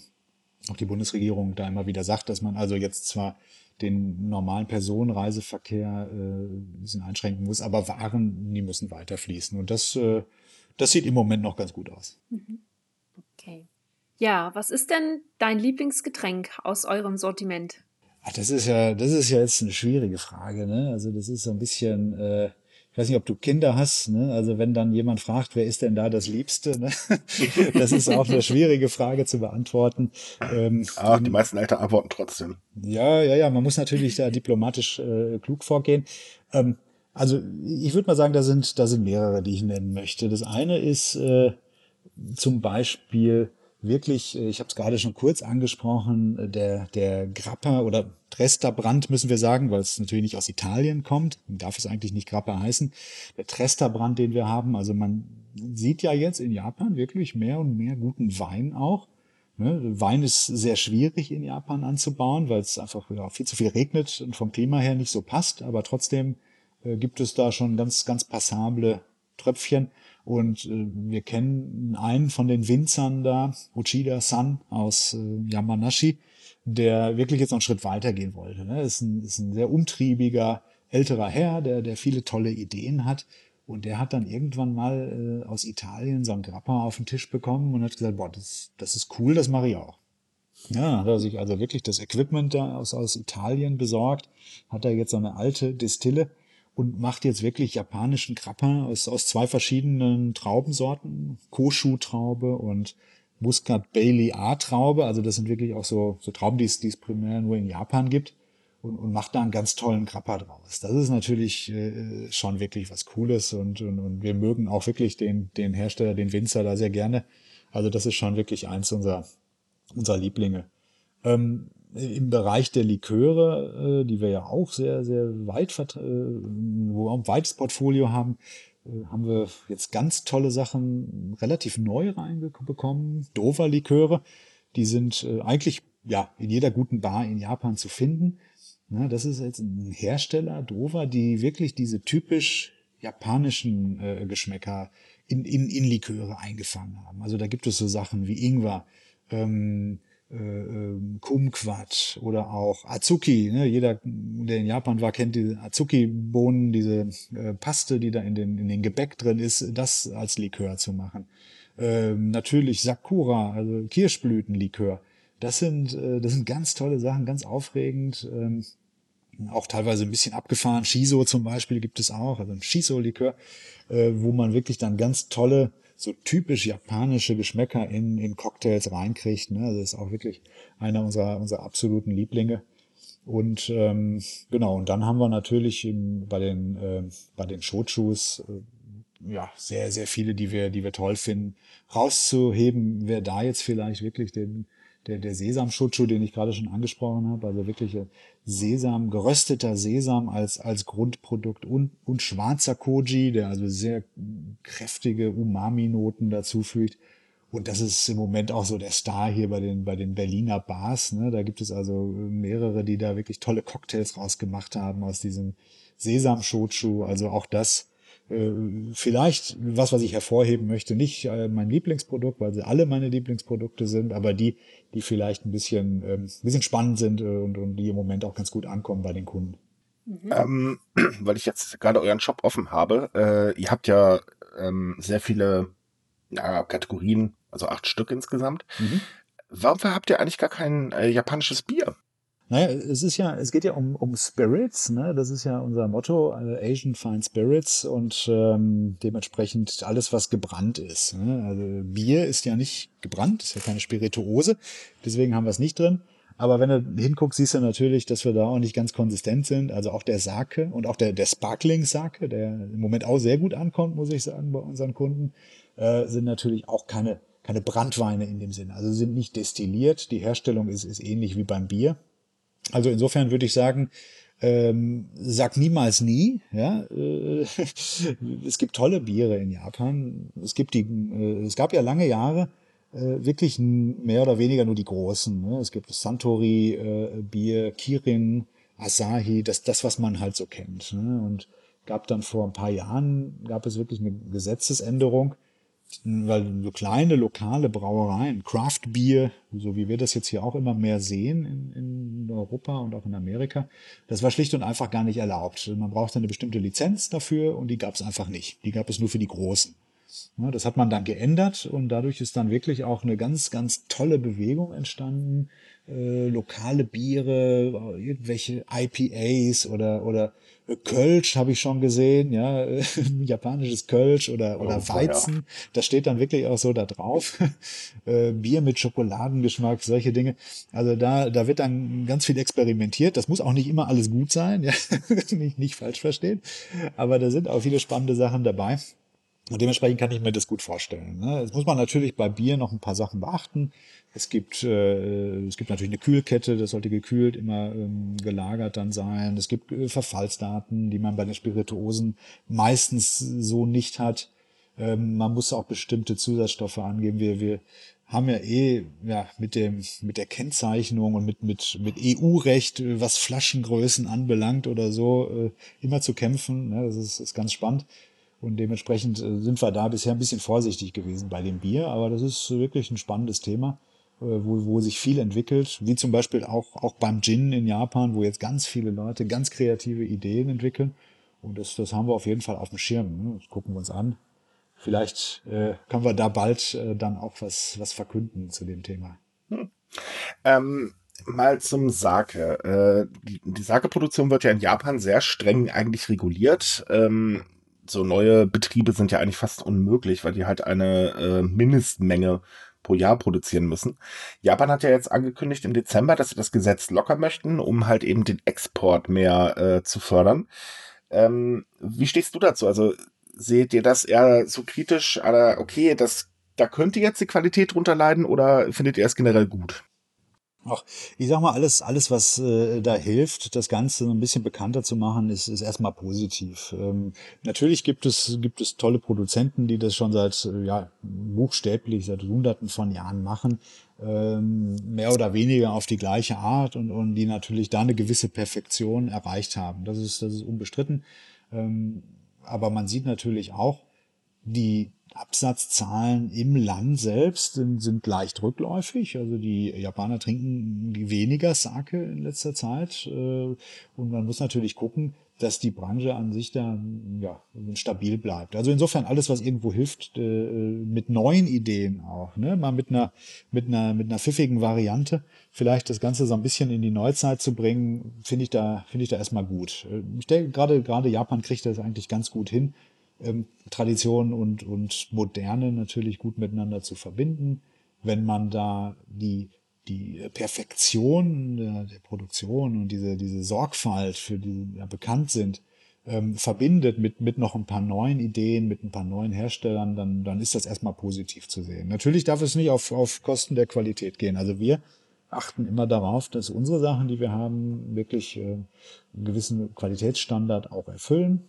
auch die Bundesregierung da immer wieder sagt, dass man also jetzt zwar den normalen Personenreiseverkehr äh, ein bisschen einschränken muss, aber Waren, die müssen weiterfließen. Und das, äh, das sieht im Moment noch ganz gut aus. Mhm. Okay. Ja, was ist denn dein Lieblingsgetränk aus eurem Sortiment? Ach, das ist ja, das ist ja jetzt eine schwierige Frage, ne? Also das ist so ein bisschen, äh, weiß nicht, ob du Kinder hast, ne? also wenn dann jemand fragt, wer ist denn da das Liebste, ne? das ist auch eine schwierige Frage zu beantworten. Ähm, Ach, die meisten Eltern antworten trotzdem. Ja, ja, ja, man muss natürlich da diplomatisch äh, klug vorgehen. Ähm, also ich würde mal sagen, da sind, da sind mehrere, die ich nennen möchte. Das eine ist äh, zum Beispiel wirklich, äh, ich habe es gerade schon kurz angesprochen, äh, der, der Grappa oder Tresterbrand müssen wir sagen, weil es natürlich nicht aus Italien kommt, darf es eigentlich nicht Grappa heißen. Der Tresterbrand, den wir haben, also man sieht ja jetzt in Japan wirklich mehr und mehr guten Wein auch. Ne? Wein ist sehr schwierig in Japan anzubauen, weil es einfach ja, viel zu viel regnet und vom Klima her nicht so passt, aber trotzdem äh, gibt es da schon ganz, ganz passable Tröpfchen. Und äh, wir kennen einen von den Winzern da, Uchida-san aus äh, Yamanashi, der wirklich jetzt noch einen Schritt weitergehen wollte. Ne? Ist, ein, ist ein sehr umtriebiger älterer Herr, der, der viele tolle Ideen hat. Und der hat dann irgendwann mal äh, aus Italien so ein Grappa auf den Tisch bekommen und hat gesagt, boah, das, das ist cool, das mache ich auch. Ja, hat er sich also wirklich das Equipment da aus, aus Italien besorgt, hat er jetzt so eine alte Distille und macht jetzt wirklich japanischen Krapper aus, aus zwei verschiedenen Traubensorten, Koshu-Traube und Muscat Bailey A-Traube. Also das sind wirklich auch so, so Trauben, die es, die es primär nur in Japan gibt. Und, und macht da einen ganz tollen Krapper draus. Das ist natürlich äh, schon wirklich was Cooles und, und, und wir mögen auch wirklich den, den Hersteller, den Winzer da sehr gerne. Also das ist schon wirklich eins unserer, unserer Lieblinge. Ähm, im Bereich der Liköre, äh, die wir ja auch sehr, sehr weit, äh, wo wir ein weites Portfolio haben, äh, haben wir jetzt ganz tolle Sachen relativ neu reinbekommen. Dover-Liköre, die sind äh, eigentlich ja in jeder guten Bar in Japan zu finden. Das ist jetzt ein Hersteller, Dover, die wirklich diese typisch japanischen äh, Geschmäcker in, in, in Liköre eingefangen haben. Also da gibt es so Sachen wie Ingwer, ähm, äh, ähm, Kumquat oder auch Azuki. Ne? Jeder, der in Japan war, kennt die Azuki-Bohnen, diese äh, Paste, die da in den, in den Gebäck drin ist, das als Likör zu machen. Ähm, natürlich Sakura, also Kirschblütenlikör. Das sind, äh, das sind ganz tolle Sachen, ganz aufregend. Ähm, auch teilweise ein bisschen abgefahren. Shiso zum Beispiel gibt es auch, also ein Shiso-Likör, äh, wo man wirklich dann ganz tolle so typisch japanische Geschmäcker in, in Cocktails reinkriegt. Ne? Also das ist auch wirklich einer unserer, unserer absoluten Lieblinge. Und ähm, genau, und dann haben wir natürlich im, bei den, äh, bei den Shochus äh, ja, sehr, sehr viele, die wir, die wir toll finden. Rauszuheben, wer da jetzt vielleicht wirklich den, der, der Sesam-Schutschu, den ich gerade schon angesprochen habe, also wirklich Sesam, gerösteter Sesam als, als Grundprodukt und, und schwarzer Koji, der also sehr kräftige Umami-Noten dazu fügt. Und das ist im Moment auch so der Star hier bei den, bei den Berliner Bars. Ne? Da gibt es also mehrere, die da wirklich tolle Cocktails rausgemacht haben aus diesem Sesam-Shochu. Also auch das vielleicht was, was ich hervorheben möchte, nicht äh, mein Lieblingsprodukt, weil sie alle meine Lieblingsprodukte sind, aber die, die vielleicht ein bisschen, ähm, ein bisschen spannend sind äh, und, und die im Moment auch ganz gut ankommen bei den Kunden. Mhm. Ähm, weil ich jetzt gerade euren Shop offen habe, äh, ihr habt ja ähm, sehr viele ja, Kategorien, also acht Stück insgesamt. Mhm. Warum habt ihr eigentlich gar kein äh, japanisches Bier? Naja, es ist ja, es geht ja um, um Spirits, ne? Das ist ja unser Motto, Asian Fine Spirits und ähm, dementsprechend alles, was gebrannt ist. Ne? Also Bier ist ja nicht gebrannt, ist ja keine Spirituose, deswegen haben wir es nicht drin. Aber wenn du hinguckst, siehst du natürlich, dass wir da auch nicht ganz konsistent sind. Also auch der Sake und auch der, der Sparkling Sake, der im Moment auch sehr gut ankommt, muss ich sagen, bei unseren Kunden, äh, sind natürlich auch keine, keine Brandweine in dem Sinne. Also sind nicht destilliert. Die Herstellung ist, ist ähnlich wie beim Bier. Also insofern würde ich sagen, ähm, sag niemals nie. Ja, äh, es gibt tolle Biere in Japan. Es gibt die, äh, es gab ja lange Jahre äh, wirklich mehr oder weniger nur die großen. Ne? Es gibt Santori äh, Bier, Kirin, Asahi, das das was man halt so kennt. Ne? Und gab dann vor ein paar Jahren gab es wirklich eine Gesetzesänderung, weil so kleine lokale Brauereien, Craft Beer, so wie wir das jetzt hier auch immer mehr sehen in, in Europa und auch in Amerika, das war schlicht und einfach gar nicht erlaubt. Man brauchte eine bestimmte Lizenz dafür und die gab es einfach nicht. Die gab es nur für die Großen. Das hat man dann geändert und dadurch ist dann wirklich auch eine ganz, ganz tolle Bewegung entstanden. Äh, lokale Biere, irgendwelche IPAs oder, oder Kölsch habe ich schon gesehen, ja, japanisches Kölsch oder, oder oh, Weizen. Ja. Das steht dann wirklich auch so da drauf. Äh, Bier mit Schokoladengeschmack, solche Dinge. Also da, da wird dann ganz viel experimentiert. Das muss auch nicht immer alles gut sein, ja, nicht, nicht falsch verstehen. Aber da sind auch viele spannende Sachen dabei. Und dementsprechend kann ich mir das gut vorstellen. Ne? Jetzt muss man natürlich bei Bier noch ein paar Sachen beachten. Es gibt, äh, es gibt natürlich eine Kühlkette, das sollte gekühlt immer ähm, gelagert dann sein. Es gibt äh, Verfallsdaten, die man bei den Spirituosen meistens so nicht hat. Ähm, man muss auch bestimmte Zusatzstoffe angeben. Wir, wir haben ja eh ja, mit, dem, mit der Kennzeichnung und mit, mit, mit EU-Recht, was Flaschengrößen anbelangt oder so, äh, immer zu kämpfen. Ne? Das ist, ist ganz spannend. Und dementsprechend äh, sind wir da bisher ein bisschen vorsichtig gewesen bei dem Bier. Aber das ist wirklich ein spannendes Thema. Äh, wo, wo sich viel entwickelt, wie zum Beispiel auch, auch beim Gin in Japan, wo jetzt ganz viele Leute ganz kreative Ideen entwickeln. Und das, das haben wir auf jeden Fall auf dem Schirm. Ne? Das gucken wir uns an. Vielleicht äh, können wir da bald äh, dann auch was, was verkünden zu dem Thema. Hm. Ähm, mal zum Sake. Äh, die, die Sake-Produktion wird ja in Japan sehr streng eigentlich reguliert. Ähm, so neue Betriebe sind ja eigentlich fast unmöglich, weil die halt eine äh, Mindestmenge pro Jahr produzieren müssen. Japan hat ja jetzt angekündigt im Dezember, dass sie das Gesetz locker möchten, um halt eben den Export mehr äh, zu fördern. Ähm, wie stehst du dazu? Also seht ihr das eher so kritisch, okay, das, da könnte jetzt die Qualität drunter leiden oder findet ihr es generell gut? Ach, ich sag mal, alles, alles, was äh, da hilft, das Ganze ein bisschen bekannter zu machen, ist, ist erstmal positiv. Ähm, natürlich gibt es, gibt es tolle Produzenten, die das schon seit, äh, ja, buchstäblich seit hunderten von Jahren machen, ähm, mehr oder weniger auf die gleiche Art und, und die natürlich da eine gewisse Perfektion erreicht haben. Das ist, das ist unbestritten. Ähm, aber man sieht natürlich auch, die Absatzzahlen im Land selbst sind, sind leicht rückläufig. Also die Japaner trinken weniger Sake in letzter Zeit. Äh, und man muss natürlich gucken, dass die Branche an sich dann ja, stabil bleibt. Also insofern alles, was irgendwo hilft, äh, mit neuen Ideen auch, ne? mal mit einer, mit einer, mit einer pfiffigen Variante, vielleicht das Ganze so ein bisschen in die Neuzeit zu bringen, finde ich da, finde ich da erstmal gut. Ich denke, gerade, gerade Japan kriegt das eigentlich ganz gut hin ähm, Tradition und, und Moderne natürlich gut miteinander zu verbinden. Wenn man da die, die Perfektion der, der Produktion und diese, diese Sorgfalt, für die ja bekannt sind, ähm, verbindet mit, mit noch ein paar neuen Ideen, mit ein paar neuen Herstellern, dann, dann ist das erstmal positiv zu sehen. Natürlich darf es nicht auf, auf Kosten der Qualität gehen. Also wir achten immer darauf, dass unsere Sachen, die wir haben, wirklich äh, einen gewissen Qualitätsstandard auch erfüllen.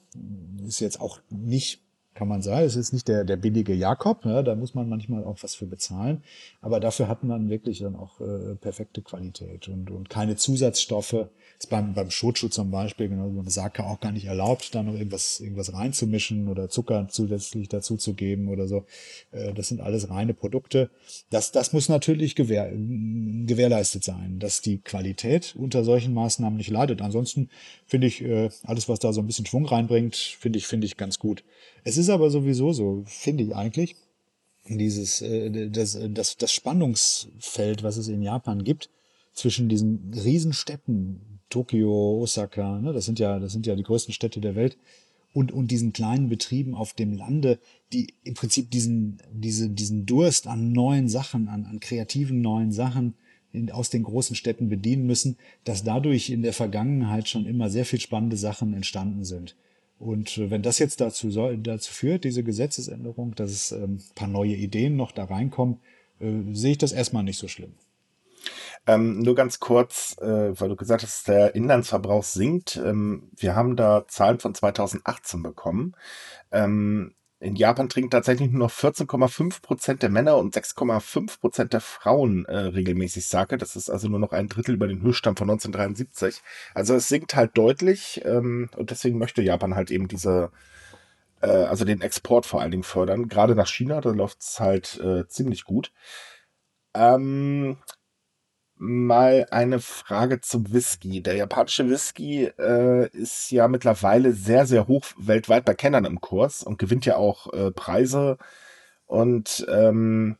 Ist jetzt auch nicht kann man sagen. Ist nicht der, der billige Jakob, ja, da muss man manchmal auch was für bezahlen. Aber dafür hat man wirklich dann auch äh, perfekte Qualität und, und keine Zusatzstoffe. Ist beim, beim Shochu zum Beispiel, genau wie beim Sake auch gar nicht erlaubt, da noch irgendwas, irgendwas reinzumischen oder Zucker zusätzlich dazu zu geben oder so. Äh, das sind alles reine Produkte. Das, das muss natürlich gewähr, gewährleistet sein, dass die Qualität unter solchen Maßnahmen nicht leidet. Ansonsten finde ich, äh, alles, was da so ein bisschen Schwung reinbringt, finde ich, finde ich ganz gut. Es ist aber sowieso so, finde ich eigentlich, dieses, äh, das, das, das Spannungsfeld, was es in Japan gibt, zwischen diesen Riesenstädten, Tokio, Osaka, ne, das sind ja, das sind ja die größten Städte der Welt, und, und diesen kleinen Betrieben auf dem Lande, die im Prinzip diesen, diese, diesen Durst an neuen Sachen, an, an kreativen neuen Sachen in, aus den großen Städten bedienen müssen, dass dadurch in der Vergangenheit schon immer sehr viel spannende Sachen entstanden sind. Und äh, wenn das jetzt dazu, soll, dazu führt, diese Gesetzesänderung, dass es ähm, paar neue Ideen noch da reinkommen, äh, sehe ich das erstmal nicht so schlimm. Ähm, nur ganz kurz, äh, weil du gesagt hast, der Inlandsverbrauch sinkt. Ähm, wir haben da Zahlen von 2018 bekommen. Ähm, in Japan trinken tatsächlich nur noch 14,5 Prozent der Männer und 6,5 Prozent der Frauen äh, regelmäßig Sake. Das ist also nur noch ein Drittel über den Höchststand von 1973. Also es sinkt halt deutlich ähm, und deswegen möchte Japan halt eben diese, äh, also den Export vor allen Dingen fördern. Gerade nach China, da läuft es halt äh, ziemlich gut. Ähm, mal eine Frage zum Whisky. Der japanische Whisky äh, ist ja mittlerweile sehr, sehr hoch weltweit bei Kennern im Kurs und gewinnt ja auch äh, Preise und ähm,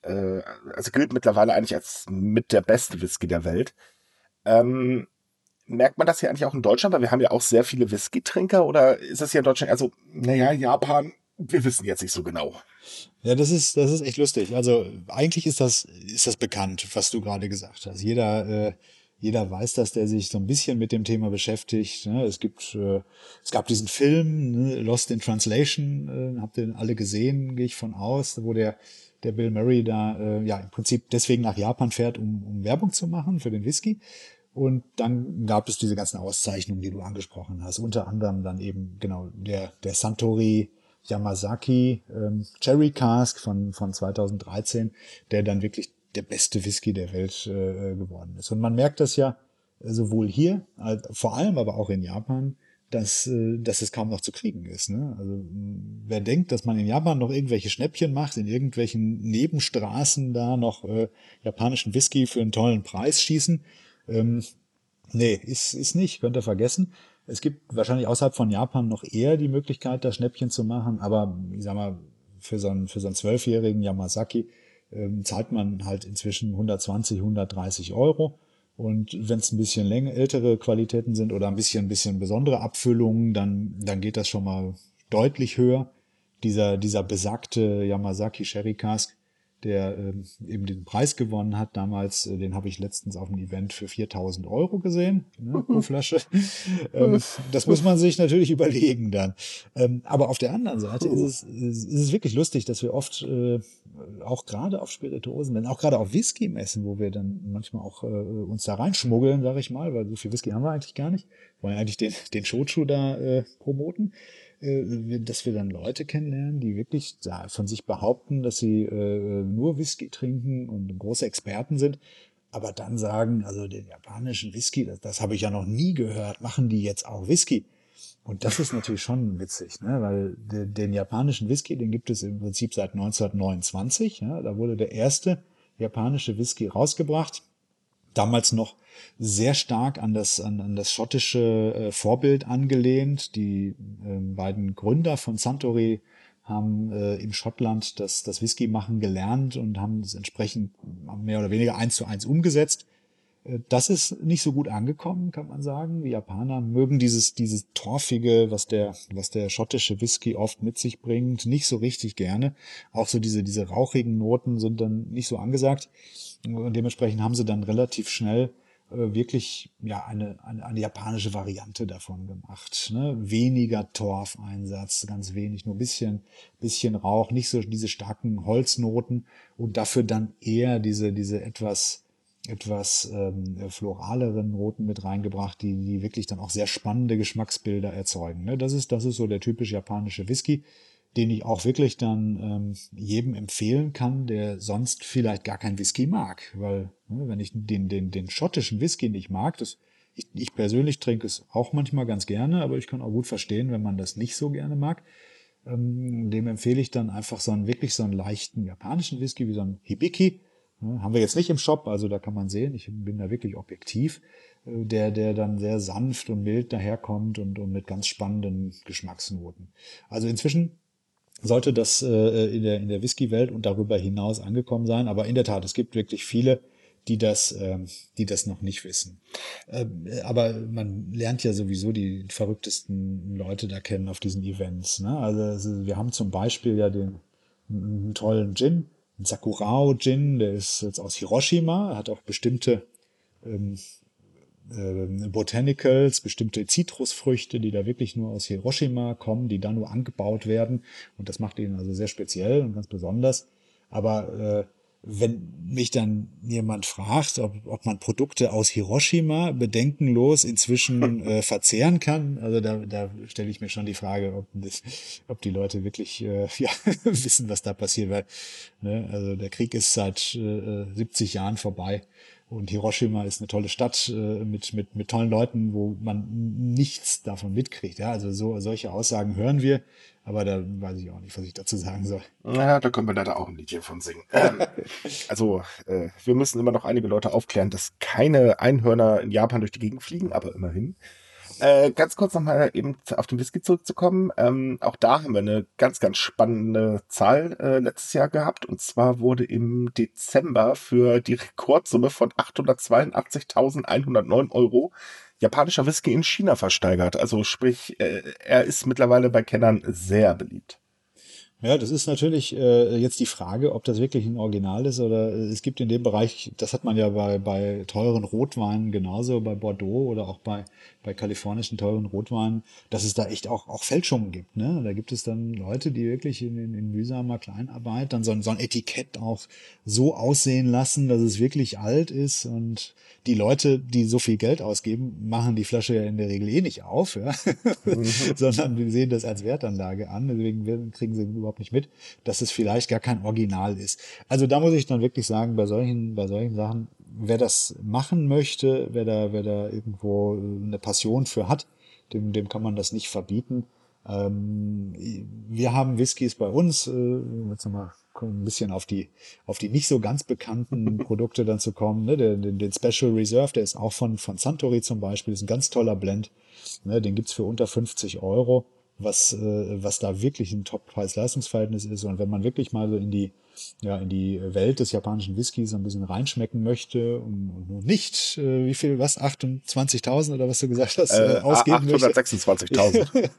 äh, also gilt mittlerweile eigentlich als mit der beste Whisky der Welt. Ähm, merkt man das hier eigentlich auch in Deutschland, weil wir haben ja auch sehr viele Whisky-Trinker oder ist es hier in Deutschland, also, naja, Japan, wir wissen jetzt nicht so genau. Ja, das ist, das ist echt lustig. Also eigentlich ist das, ist das bekannt, was du gerade gesagt hast. Jeder, äh, jeder weiß das, der sich so ein bisschen mit dem Thema beschäftigt. Ne? Es gibt, äh, es gab diesen Film ne? Lost in Translation, äh, habt ihr alle gesehen, gehe ich von aus, wo der der Bill Murray da äh, ja im Prinzip deswegen nach Japan fährt, um, um Werbung zu machen für den Whisky. Und dann gab es diese ganzen Auszeichnungen, die du angesprochen hast. Unter anderem dann eben genau der, der Santori Yamazaki ähm, Cherry Cask von, von 2013, der dann wirklich der beste Whisky der Welt äh, geworden ist. Und man merkt das ja sowohl hier, als, vor allem aber auch in Japan, dass, äh, dass es kaum noch zu kriegen ist. Ne? Also wer denkt, dass man in Japan noch irgendwelche Schnäppchen macht, in irgendwelchen Nebenstraßen da noch äh, japanischen Whisky für einen tollen Preis schießen, ähm, nee, ist, ist nicht, könnt ihr vergessen. Es gibt wahrscheinlich außerhalb von Japan noch eher die Möglichkeit, da Schnäppchen zu machen, aber ich sag mal, für so einen, für so einen zwölfjährigen Yamazaki ähm, zahlt man halt inzwischen 120, 130 Euro. Und wenn es ein bisschen länger, ältere Qualitäten sind oder ein bisschen, ein bisschen besondere Abfüllungen, dann, dann geht das schon mal deutlich höher. Dieser, dieser besagte Yamazaki Sherry Cask, der ähm, eben den Preis gewonnen hat damals. Äh, den habe ich letztens auf dem Event für 4000 Euro gesehen ne, pro Flasche. ähm, das muss man sich natürlich überlegen dann. Ähm, aber auf der anderen Seite ist es, ist es wirklich lustig, dass wir oft äh, auch gerade auf Spirituosen, wenn auch gerade auf Whisky messen, wo wir dann manchmal auch äh, uns da reinschmuggeln, sage ich mal, weil so viel Whisky haben wir eigentlich gar nicht. Wollen eigentlich den, den Shochu da äh, promoten. Äh, dass wir dann Leute kennenlernen, die wirklich von sich behaupten, dass sie äh, nur Whisky trinken und große Experten sind, aber dann sagen, also den japanischen Whisky, das, das habe ich ja noch nie gehört, machen die jetzt auch Whisky? Und das ist natürlich schon witzig, ne? weil de, den japanischen Whisky, den gibt es im Prinzip seit 1929. Ja? Da wurde der erste japanische Whisky rausgebracht damals noch sehr stark an das, an, an das schottische äh, Vorbild angelehnt. Die äh, beiden Gründer von Santori haben äh, in Schottland das, das Whisky machen gelernt und haben es entsprechend mehr oder weniger eins zu eins umgesetzt. Äh, das ist nicht so gut angekommen, kann man sagen. Die Japaner mögen dieses, dieses torfige, was der, was der schottische Whisky oft mit sich bringt, nicht so richtig gerne. Auch so diese, diese rauchigen Noten sind dann nicht so angesagt. Und dementsprechend haben sie dann relativ schnell wirklich ja eine, eine, eine japanische Variante davon gemacht. Ne? Weniger Torfeinsatz, ganz wenig, nur ein bisschen, bisschen Rauch, nicht so diese starken Holznoten und dafür dann eher diese, diese etwas etwas ähm, floraleren Noten mit reingebracht, die, die wirklich dann auch sehr spannende Geschmacksbilder erzeugen. Ne? Das ist, das ist so der typisch japanische Whisky den ich auch wirklich dann ähm, jedem empfehlen kann, der sonst vielleicht gar kein Whisky mag. Weil, ne, wenn ich den, den, den schottischen Whisky nicht mag, das, ich, ich persönlich trinke es auch manchmal ganz gerne, aber ich kann auch gut verstehen, wenn man das nicht so gerne mag. Ähm, dem empfehle ich dann einfach so einen wirklich so einen leichten japanischen Whisky, wie so ein Hibiki. Ne, haben wir jetzt nicht im Shop, also da kann man sehen, ich bin da wirklich objektiv, äh, der, der dann sehr sanft und mild daherkommt und, und mit ganz spannenden Geschmacksnoten. Also inzwischen sollte das äh, in der, in der Whisky-Welt und darüber hinaus angekommen sein. Aber in der Tat, es gibt wirklich viele, die das, äh, die das noch nicht wissen. Äh, aber man lernt ja sowieso die verrücktesten Leute da kennen auf diesen Events. Ne? Also wir haben zum Beispiel ja den tollen Gin, einen Sakurao Gin, der ist jetzt aus Hiroshima, hat auch bestimmte ähm, äh, Botanicals, bestimmte Zitrusfrüchte, die da wirklich nur aus Hiroshima kommen, die da nur angebaut werden. Und das macht ihn also sehr speziell und ganz besonders. Aber äh, wenn mich dann jemand fragt, ob, ob man Produkte aus Hiroshima bedenkenlos inzwischen äh, verzehren kann, also da, da stelle ich mir schon die Frage, ob, das, ob die Leute wirklich äh, ja, wissen, was da passiert, weil ne, also der Krieg ist seit äh, 70 Jahren vorbei Und Hiroshima ist eine tolle Stadt äh, mit, mit, mit tollen Leuten, wo man nichts davon mitkriegt. Ja, also so, solche Aussagen hören wir, aber da weiß ich auch nicht, was ich dazu sagen soll. Ja, da können wir leider auch ein Liedchen von singen. Ähm, also, äh, wir müssen immer noch einige Leute aufklären, dass keine Einhörner in Japan durch die Gegend fliegen, aber immerhin. Äh, ganz kurz nochmal eben auf den Whisky zurückzukommen. Ähm, auch da haben wir eine ganz, ganz spannende Zahl äh, letztes Jahr gehabt. Und zwar wurde im Dezember für die Rekordsumme von 882.109 Euro japanischer Whisky in China versteigert. Also sprich, äh, er ist mittlerweile bei Kennern sehr beliebt. Ja, das ist natürlich äh, jetzt die Frage, ob das wirklich ein Original ist oder äh, es gibt in dem Bereich, das hat man ja bei, bei teuren Rotweinen genauso, bei Bordeaux oder auch bei, bei kalifornischen teuren Rotweinen, dass es da echt auch, auch Fälschungen gibt. Ne? Da gibt es dann Leute, die wirklich in, in, in mühsamer Kleinarbeit dann so ein, so ein Etikett auch so aussehen lassen, dass es wirklich alt ist und die Leute, die so viel Geld ausgeben, machen die Flasche ja in der Regel eh nicht auf, ja? Mhm. sondern die sehen das als Wertanlage an. Deswegen kriegen sie überhaupt nicht mit, dass es vielleicht gar kein Original ist. Also da muss ich dann wirklich sagen, bei solchen, bei solchen Sachen, wer das machen möchte, wer da, wer da irgendwo eine Passion für hat, dem, dem kann man das nicht verbieten. Ähm, wir haben Whiskys bei uns, äh, jetzt nochmal ein bisschen auf die, auf die nicht so ganz bekannten Produkte dann zu kommen. Ne? Den, den Special Reserve, der ist auch von, von Santori zum Beispiel, ist ein ganz toller Blend. Ne? Den gibt's für unter 50 Euro, was, äh, was da wirklich ein Top-Preis-Leistungsverhältnis ist. Und wenn man wirklich mal so in die, ja, in die Welt des japanischen Whiskys ein bisschen reinschmecken möchte und, und nicht, äh, wie viel, was, 28.000 oder was du gesagt hast, äh, äh ausgeben 826.000.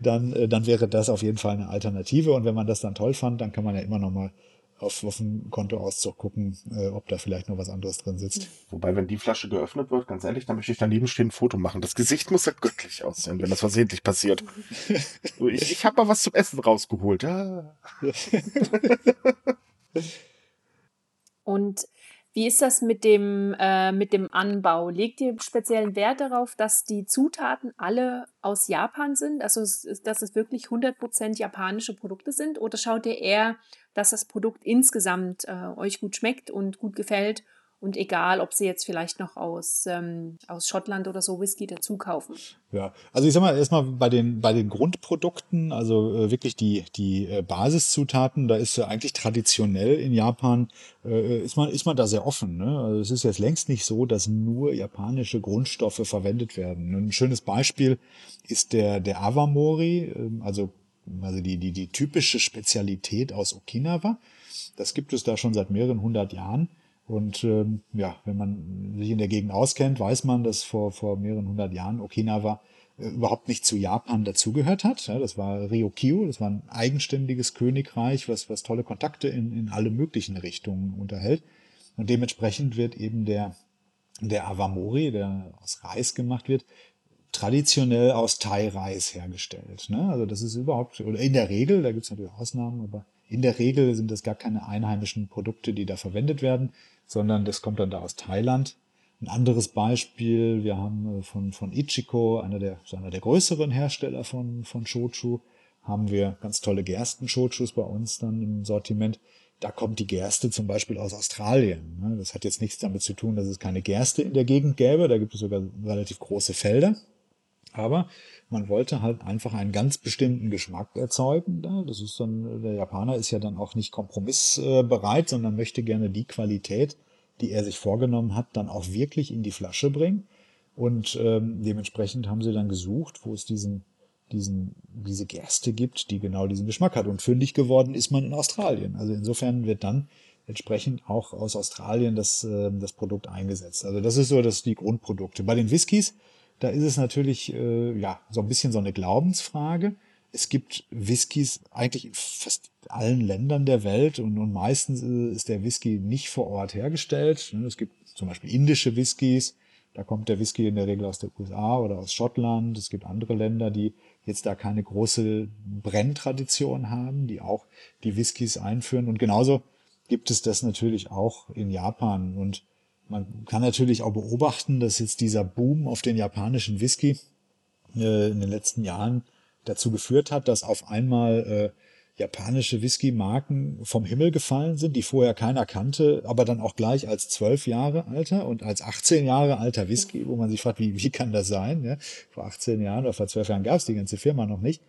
dann, äh, dann wäre das auf jeden Fall eine Alternative. Und wenn man das dann toll fand, dann kann man ja immer noch mal auf, auf dem Kontoauszug gucken, äh, ob da vielleicht noch was anderes drin sitzt. Wobei, wenn die Flasche geöffnet wird, ganz ehrlich, dann möchte ich daneben stehen ein Foto machen. Das Gesicht muss ja göttlich aussehen, wenn das versehentlich passiert. ich ich habe mal was zum Essen rausgeholt. Ja. Und wie ist das mit dem, äh, mit dem Anbau? Legt ihr speziellen Wert darauf, dass die Zutaten alle aus Japan sind? Also, dass es wirklich 100% japanische Produkte sind? Oder schaut ihr eher, dass das Produkt insgesamt äh, euch gut schmeckt und gut gefällt und egal, ob sie jetzt vielleicht noch aus, ähm, aus Schottland oder so Whisky dazu kaufen. Ja, also ich sag mal erstmal bei den, bei den Grundprodukten, also äh, wirklich die, die äh, Basiszutaten, da ist äh, eigentlich traditionell in Japan, äh, ist, man, ist man da sehr offen. Ne? Also es ist jetzt längst nicht so, dass nur japanische Grundstoffe verwendet werden. Ein schönes Beispiel ist der, der Awamori, äh, also, also die, die, die typische Spezialität aus Okinawa. Das gibt es da schon seit mehreren hundert Jahren. Und ähm, ja, wenn man sich in der Gegend auskennt, weiß man, dass vor, vor mehreren hundert Jahren Okinawa äh, überhaupt nicht zu Japan dazugehört hat. Das war Ryokyu, das war ein eigenständiges Königreich, was, was tolle Kontakte in, in alle möglichen Richtungen unterhält. Und dementsprechend wird eben der, der Awamori, der aus Reis gemacht wird, traditionell aus Thai-Reis hergestellt. Ne? Also das ist überhaupt, oder in der Regel, da gibt es natürlich Ausnahmen, aber in der Regel sind das gar keine einheimischen Produkte, die da verwendet werden, sondern das kommt dann da aus Thailand. Ein anderes Beispiel, wir haben äh, von, von Ichiko, einer der, einer der größeren Hersteller von, von Shochu, haben wir ganz tolle Gersten-Shochus bei uns dann im Sortiment. Da kommt die Gerste zum Beispiel aus Australien. Ne? Das hat jetzt nichts damit zu tun, dass es keine Gerste in der Gegend gäbe. Da gibt es sogar relativ große Felder. Aber man wollte halt einfach einen ganz bestimmten Geschmack erzeugen. Das ist dann, der Japaner ist ja dann auch nicht kompromissbereit, sondern möchte gerne die Qualität, die er sich vorgenommen hat, dann auch wirklich in die Flasche bringen. Und ähm, dementsprechend haben sie dann gesucht, wo es diesen, diesen, diese Gerste gibt, die genau diesen Geschmack hat. Und fündig geworden ist man in Australien. Also insofern wird dann entsprechend auch aus Australien das, äh, das Produkt eingesetzt. Also das ist so das die Grundprodukte. Bei den Whiskys da ist es natürlich äh, ja so ein bisschen so eine Glaubensfrage. Es gibt Whiskys eigentlich in fast allen Ländern der Welt und, und meistens äh, ist der Whisky nicht vor Ort hergestellt. Ne, es gibt zum Beispiel indische Whiskys, da kommt der Whisky in der Regel aus den USA oder aus Schottland. Es gibt andere Länder, die jetzt da keine große Brenntradition haben, die auch die Whiskys einführen. Und genauso gibt es das natürlich auch in Japan. Und man kann natürlich auch beobachten, dass jetzt dieser Boom auf den japanischen Whisky äh, in den letzten Jahren dazu geführt hat, dass auf einmal äh, japanische Whisky-Marken vom Himmel gefallen sind, die vorher keiner kannte, aber dann auch gleich als zwölf Jahre alter und als 18 Jahre alter Whisky, wo man sich fragt, wie, wie kann das sein? Ja? Vor 18 Jahren oder vor zwölf Jahren gab es die ganze Firma noch nicht.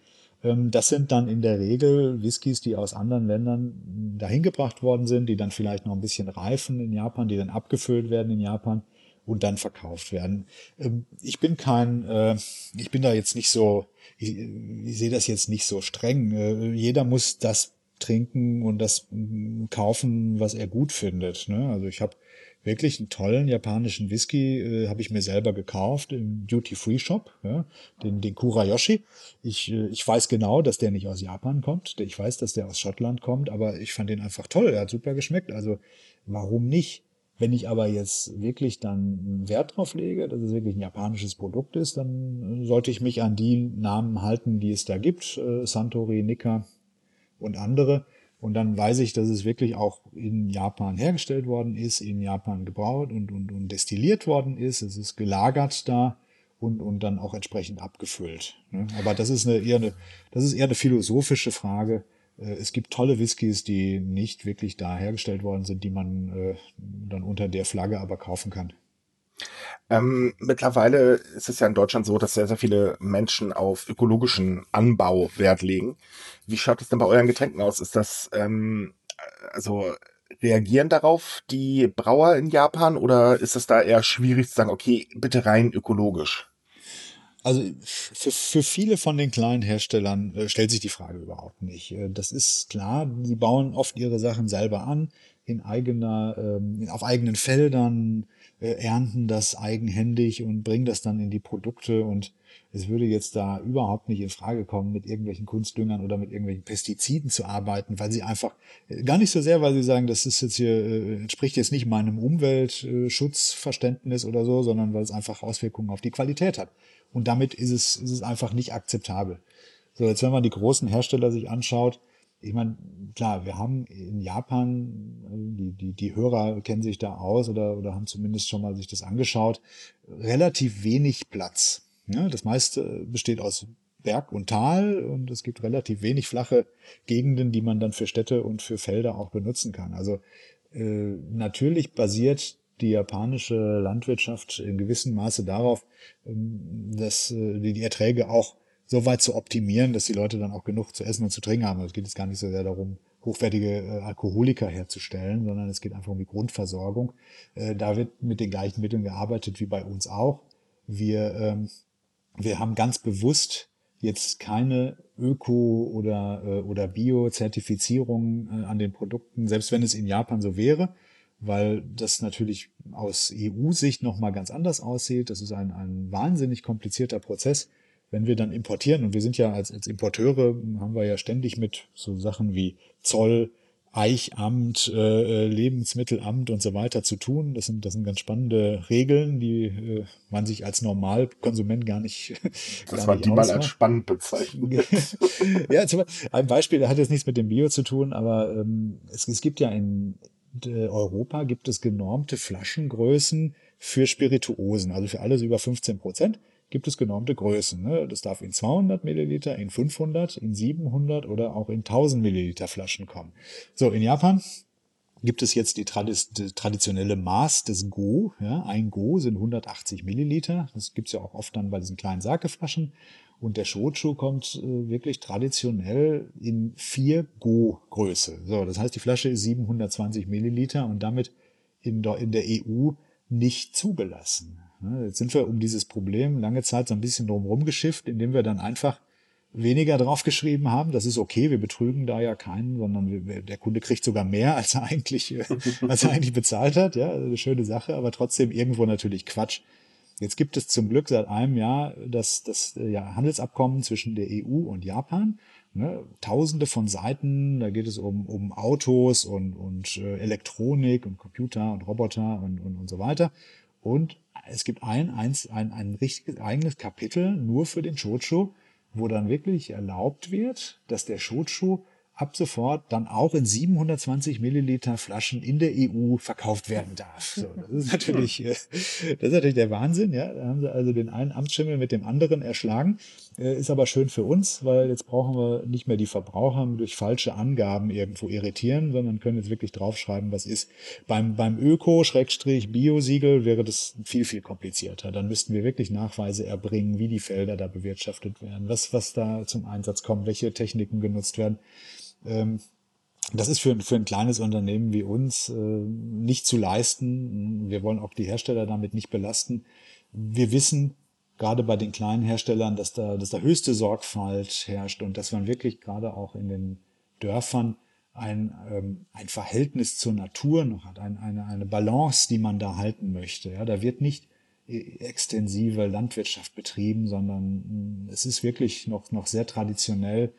Ähm, das sind dann in der Regel Whiskys, die aus anderen Ländern dahin gebracht worden sind, die dann vielleicht noch ein bisschen reifen in Japan, die dann abgefüllt werden in Japan und dann verkauft werden. Ähm, ich bin kein, äh, ich bin da jetzt nicht so, ich, ich sehe das jetzt nicht so streng. Äh, jeder muss das trinken und das kaufen, was er gut findet. Ne? Also ich habe wirklich einen tollen japanischen Whisky, äh, habe ich mir selber gekauft im Duty-Free-Shop, ja, den, den Kurayoshi. Ich, äh, ich weiß genau, dass der nicht aus Japan kommt. Ich weiß, dass der aus Schottland kommt, aber ich fand den einfach toll. Er hat super geschmeckt. Also warum nicht? Wenn ich aber jetzt wirklich dann Wert drauf lege, dass es wirklich ein japanisches Produkt ist, dann sollte ich mich an die Namen halten, die es da gibt, äh, Santori, Nikka und andere. Und dann weiß ich, dass es wirklich auch in Japan hergestellt worden ist, in Japan gebraut und, und, und destilliert worden ist. Es ist gelagert da und, und dann auch entsprechend abgefüllt. Ne? Aber das ist eine, eher eine, das ist eher eine philosophische Frage äh, es gibt tolle Whiskys, die nicht wirklich da hergestellt worden sind, die man äh, dann unter der Flagge aber kaufen kann. Ähm, mittlerweile ist es ja in Deutschland so, dass sehr, sehr viele Menschen auf ökologischen Anbau Wert legen. Wie schaut es denn bei euren Getränken aus? Ist das, ähm, also reagieren darauf die Brauer in Japan oder ist es da eher schwierig zu sagen, okay, bitte rein ökologisch? Also für, für viele von den kleinen Herstellern äh, stellt sich die Frage überhaupt nicht. Äh, das ist klar, sie bauen oft ihre Sachen selber an, in eigener, ähm, auf eigenen Feldern, äh, ernten das eigenhändig und bringen das dann in die Produkte und es würde jetzt da überhaupt nicht in Frage kommen, mit irgendwelchen Kunstdüngern oder mit irgendwelchen Pestiziden zu arbeiten, weil sie einfach, äh, gar nicht so sehr, weil sie sagen, das ist jetzt hier, äh, entspricht jetzt nicht meinem Umweltschutzverständnis oder so, sondern weil es einfach Auswirkungen auf die Qualität hat. Und damit ist es, ist es einfach nicht akzeptabel. So, jetzt wenn man die großen Hersteller sich anschaut, ich meine, klar, wir haben in Japan, die, die, die Hörer kennen sich da aus oder, oder haben zumindest schon mal sich das angeschaut, relativ wenig Platz. Ja, das meiste besteht aus Berg und Tal und es gibt relativ wenig flache Gegenden, die man dann für Städte und für Felder auch benutzen kann. Also äh, natürlich basiert die japanische Landwirtschaft in gewissem Maße darauf, ähm, dass äh, die Erträge auch so weit zu optimieren, dass die Leute dann auch genug zu essen und zu trinken haben. Es geht jetzt gar nicht so sehr darum, hochwertige äh, Alkoholiker herzustellen, sondern es geht einfach um die Grundversorgung. Äh, da wird mit den gleichen Mitteln gearbeitet wie bei uns auch. Wir, ähm, wir haben ganz bewusst jetzt keine Öko- oder, oder Bio-Zertifizierung an den Produkten, selbst wenn es in Japan so wäre weil das natürlich aus EU-Sicht nochmal ganz anders aussieht. Das ist ein, ein wahnsinnig komplizierter Prozess. Wenn wir dann importieren, und wir sind ja als, als Importeure, haben wir ja ständig mit so Sachen wie Zoll, Eichamt, äh, äh Lebensmittelamt und so weiter zu tun. Das sind, das sind ganz spannende Regeln, die äh, man sich als Normalkonsument gar nicht. Das gar war die mal als spannend bezeichnet. ja, zum Beispiel, ein Beispiel, hat jetzt nichts mit dem Bio zu tun, aber ähm, es, es gibt ja in, Europa gibt es genormte Flaschengrößen für Spirituosen, also für alles über 15 Prozent gibt es genormte Größen. Ne? Das darf in 200 Milliliter, in 500, in 700 oder auch in 1000 Milliliter Flaschen kommen. So, in Japan gibt es jetzt die, traditionelle Maß des Go. Ja? Ein Go sind 180 Milliliter. Das gibt's ja auch oft dann bei diesen kleinen Sakeflaschen. Und der Shochu kommt äh, wirklich traditionell in 4 Go-Größe. So, das heißt, die Flasche ist 720 Milliliter und damit in der, in der EU nicht zugelassen. Jetzt sind wir um dieses Problem lange Zeit so ein bisschen drumherum geschifft, indem wir dann einfach weniger draufgeschrieben haben. Das ist okay, wir betrügen da ja keinen, sondern wir, der Kunde kriegt sogar mehr, als er eigentlich, äh, als er eigentlich bezahlt hat. Ja, eine schöne Sache, aber trotzdem irgendwo natürlich Quatsch. Jetzt gibt es zum Glück seit einem Jahr das, das äh, ja, Handelsabkommen zwischen der EU und Japan. Ne, tausende von Seiten, da geht es um, um Autos und, und äh, Elektronik und Computer und Roboter und, und, und so weiter. Und es gibt ein, eins, ein, ein richtiges eigenes Kapitel nur für den Shochu, wo dann wirklich erlaubt wird, dass der Shochu ab sofort dann auch in 720 Milliliter Flaschen in der EU verkauft werden darf. So, das ist natürlich, äh, das ist natürlich der Wahnsinn, ja. Da haben sie also den einen Amtsschimmel mit dem anderen erschlagen. Äh, ist aber schön für uns, weil jetzt brauchen wir nicht mehr die Verbraucher durch falsche Angaben irgendwo irritieren, sondern können jetzt wirklich draufschreiben, was ist. Beim, beim Öko-Bio-Siegel wäre das viel, viel komplizierter. Dann müssten wir wirklich Nachweise erbringen, wie die Felder da bewirtschaftet werden, was, was da zum Einsatz kommt, welche Techniken genutzt werden. Ähm, das ist für, für ein kleines Unternehmen wie uns äh, nicht zu leisten. Wir wollen auch die Hersteller damit nicht belasten. Wir wissen, gerade bei den kleinen Herstellern, dass da, dass da höchste Sorgfalt herrscht und dass man wirklich gerade auch in den Dörfern ein, ähm, ein Verhältnis zur Natur noch hat, ein, eine, eine Balance, die man da halten möchte. Ja, da wird nicht äh, extensive Landwirtschaft betrieben, sondern mm, es ist wirklich noch, noch sehr traditionell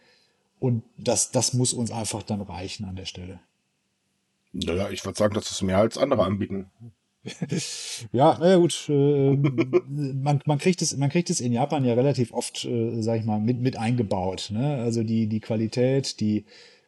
und das, das muss uns einfach dann reichen an der Stelle. Naja, ich würde sagen, das ist mehr als andere anbieten. ja, naja gut, äh, man, man, kriegt es, man kriegt es in Japan ja relativ oft, äh, sag ich mal, mit, mit eingebaut. Ne? Also die, die Qualität, die,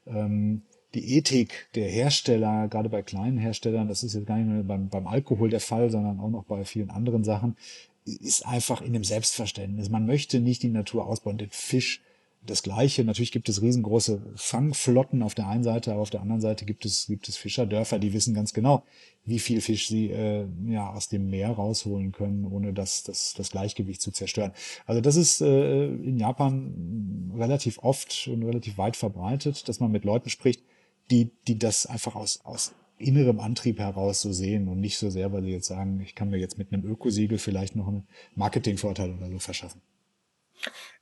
ähm, die Ethik der Hersteller, gerade bei kleinen Herstellern, das ist jetzt gar nicht nur beim, beim Alkohol der Fall, sondern auch noch bei vielen anderen Sachen, ist einfach in dem Selbstverständnis. Man möchte nicht die Natur ausbauen, den Fisch das Gleiche. Natürlich gibt es riesengroße Fangflotten auf der einen Seite, aber auf der anderen Seite gibt es, gibt es Fischerdörfer, die wissen ganz genau, wie viel Fisch sie äh, ja, aus dem Meer rausholen können, ohne das, das, das Gleichgewicht zu zerstören. Also das ist äh, in Japan relativ oft und relativ weit verbreitet, dass man mit Leuten spricht, die, die das einfach aus, aus innerem Antrieb heraus so sehen und nicht so sehr, weil sie jetzt sagen, ich kann mir jetzt mit einem Ökosiegel vielleicht noch einen Marketingvorteil oder so verschaffen.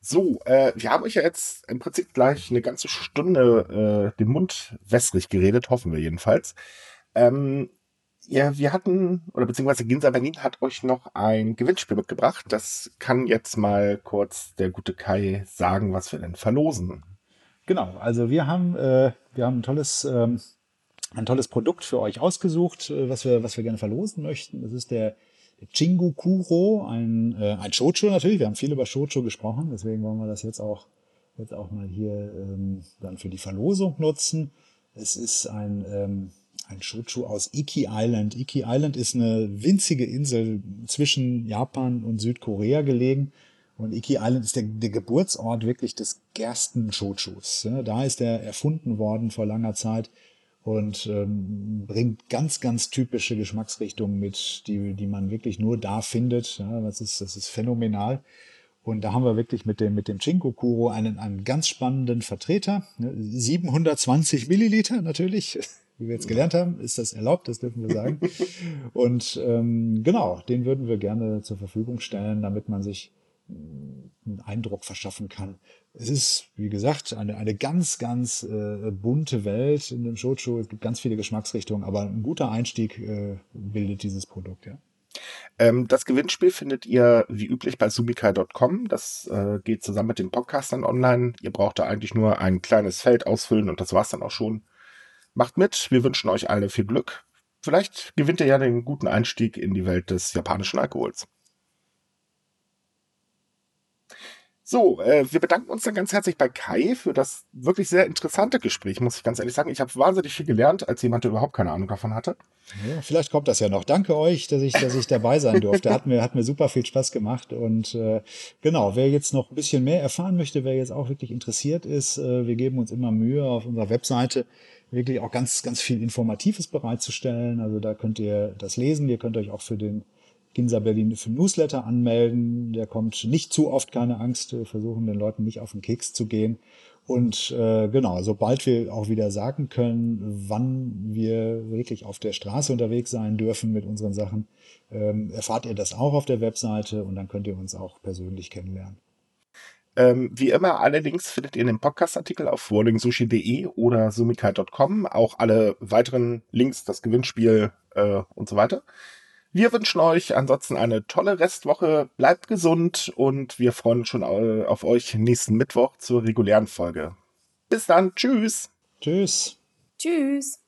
So, äh, wir haben euch ja jetzt im Prinzip gleich eine ganze Stunde äh, den Mund wässrig geredet, hoffen wir jedenfalls. Ähm, ja, wir hatten, oder beziehungsweise Ginsa Berlin hat euch noch ein Gewinnspiel mitgebracht. Das kann jetzt mal kurz der gute Kai sagen, was wir denn verlosen. Genau, also wir haben, äh, wir haben ein tolles, ähm, ein tolles Produkt für euch ausgesucht, äh, was wir, was wir gerne verlosen möchten. Das ist der Chingu Kuro, ein, äh, ein Shoujo natürlich. Wir haben viel über Shoujo gesprochen, deswegen wollen wir das jetzt auch, jetzt auch mal hier ähm, dann für die Verlosung nutzen. Es ist ein, ähm, ein Shoujo aus Iki Island. Iki Island ist eine winzige Insel zwischen Japan und Südkorea gelegen. Und Iki Island ist der, der Geburtsort wirklich des Gersten-Shojos. Da ist er erfunden worden vor langer Zeit und ähm, bringt ganz, ganz typische Geschmacksrichtungen mit, die, die man wirklich nur da findet. Ja, das, ist, das ist phänomenal. Und da haben wir wirklich mit dem, mit dem Chinkokuro einen, einen ganz spannenden Vertreter. 720 Milliliter natürlich. Wie wir jetzt gelernt haben, ist das erlaubt, das dürfen wir sagen. Und ähm, genau, den würden wir gerne zur Verfügung stellen, damit man sich einen Eindruck verschaffen kann, es ist, wie gesagt, eine, eine ganz, ganz äh, bunte Welt in dem Shoujo. Es gibt ganz viele Geschmacksrichtungen, aber ein guter Einstieg äh, bildet dieses Produkt, ja. Ähm, das Gewinnspiel findet ihr wie üblich bei sumikai.com. Das äh, geht zusammen mit den Podcastern online. Ihr braucht da eigentlich nur ein kleines Feld ausfüllen und das war's dann auch schon. Macht mit. Wir wünschen euch alle viel Glück. Vielleicht gewinnt ihr ja den guten Einstieg in die Welt des japanischen Alkohols. So, äh, wir bedanken uns dann ganz herzlich bei Kai für das wirklich sehr interessante Gespräch, muss ich ganz ehrlich sagen. Ich habe wahnsinnig viel gelernt, als jemand, der überhaupt keine Ahnung davon hatte. Ja, vielleicht kommt das ja noch. Danke euch, dass ich, dass ich dabei sein durfte. Hat mir, hat mir super viel Spaß gemacht. Und äh, genau, wer jetzt noch ein bisschen mehr erfahren möchte, wer jetzt auch wirklich interessiert ist, äh, wir geben uns immer Mühe auf unserer Webseite wirklich auch ganz, ganz viel Informatives bereitzustellen. Also da könnt ihr das lesen. Ihr könnt euch auch für den Ginza Berlin für Newsletter anmelden. Der kommt nicht zu oft, keine Angst. Wir versuchen den Leuten nicht auf den Keks zu gehen. Und äh, genau, sobald wir auch wieder sagen können, wann wir wirklich auf der Straße unterwegs sein dürfen mit unseren Sachen, ähm, erfahrt ihr das auch auf der Webseite und dann könnt ihr uns auch persönlich kennenlernen. Ähm, wie immer, alle Links findet ihr dem Podcast-Artikel auf warlingsushi.de oder sumikai.com. Auch alle weiteren Links, das Gewinnspiel äh, und so weiter. Wir wünschen euch ansonsten eine tolle Restwoche, bleibt gesund und wir freuen uns schon auf euch nächsten Mittwoch zur regulären Folge. Bis dann, tschüss. Tschüss. Tschüss.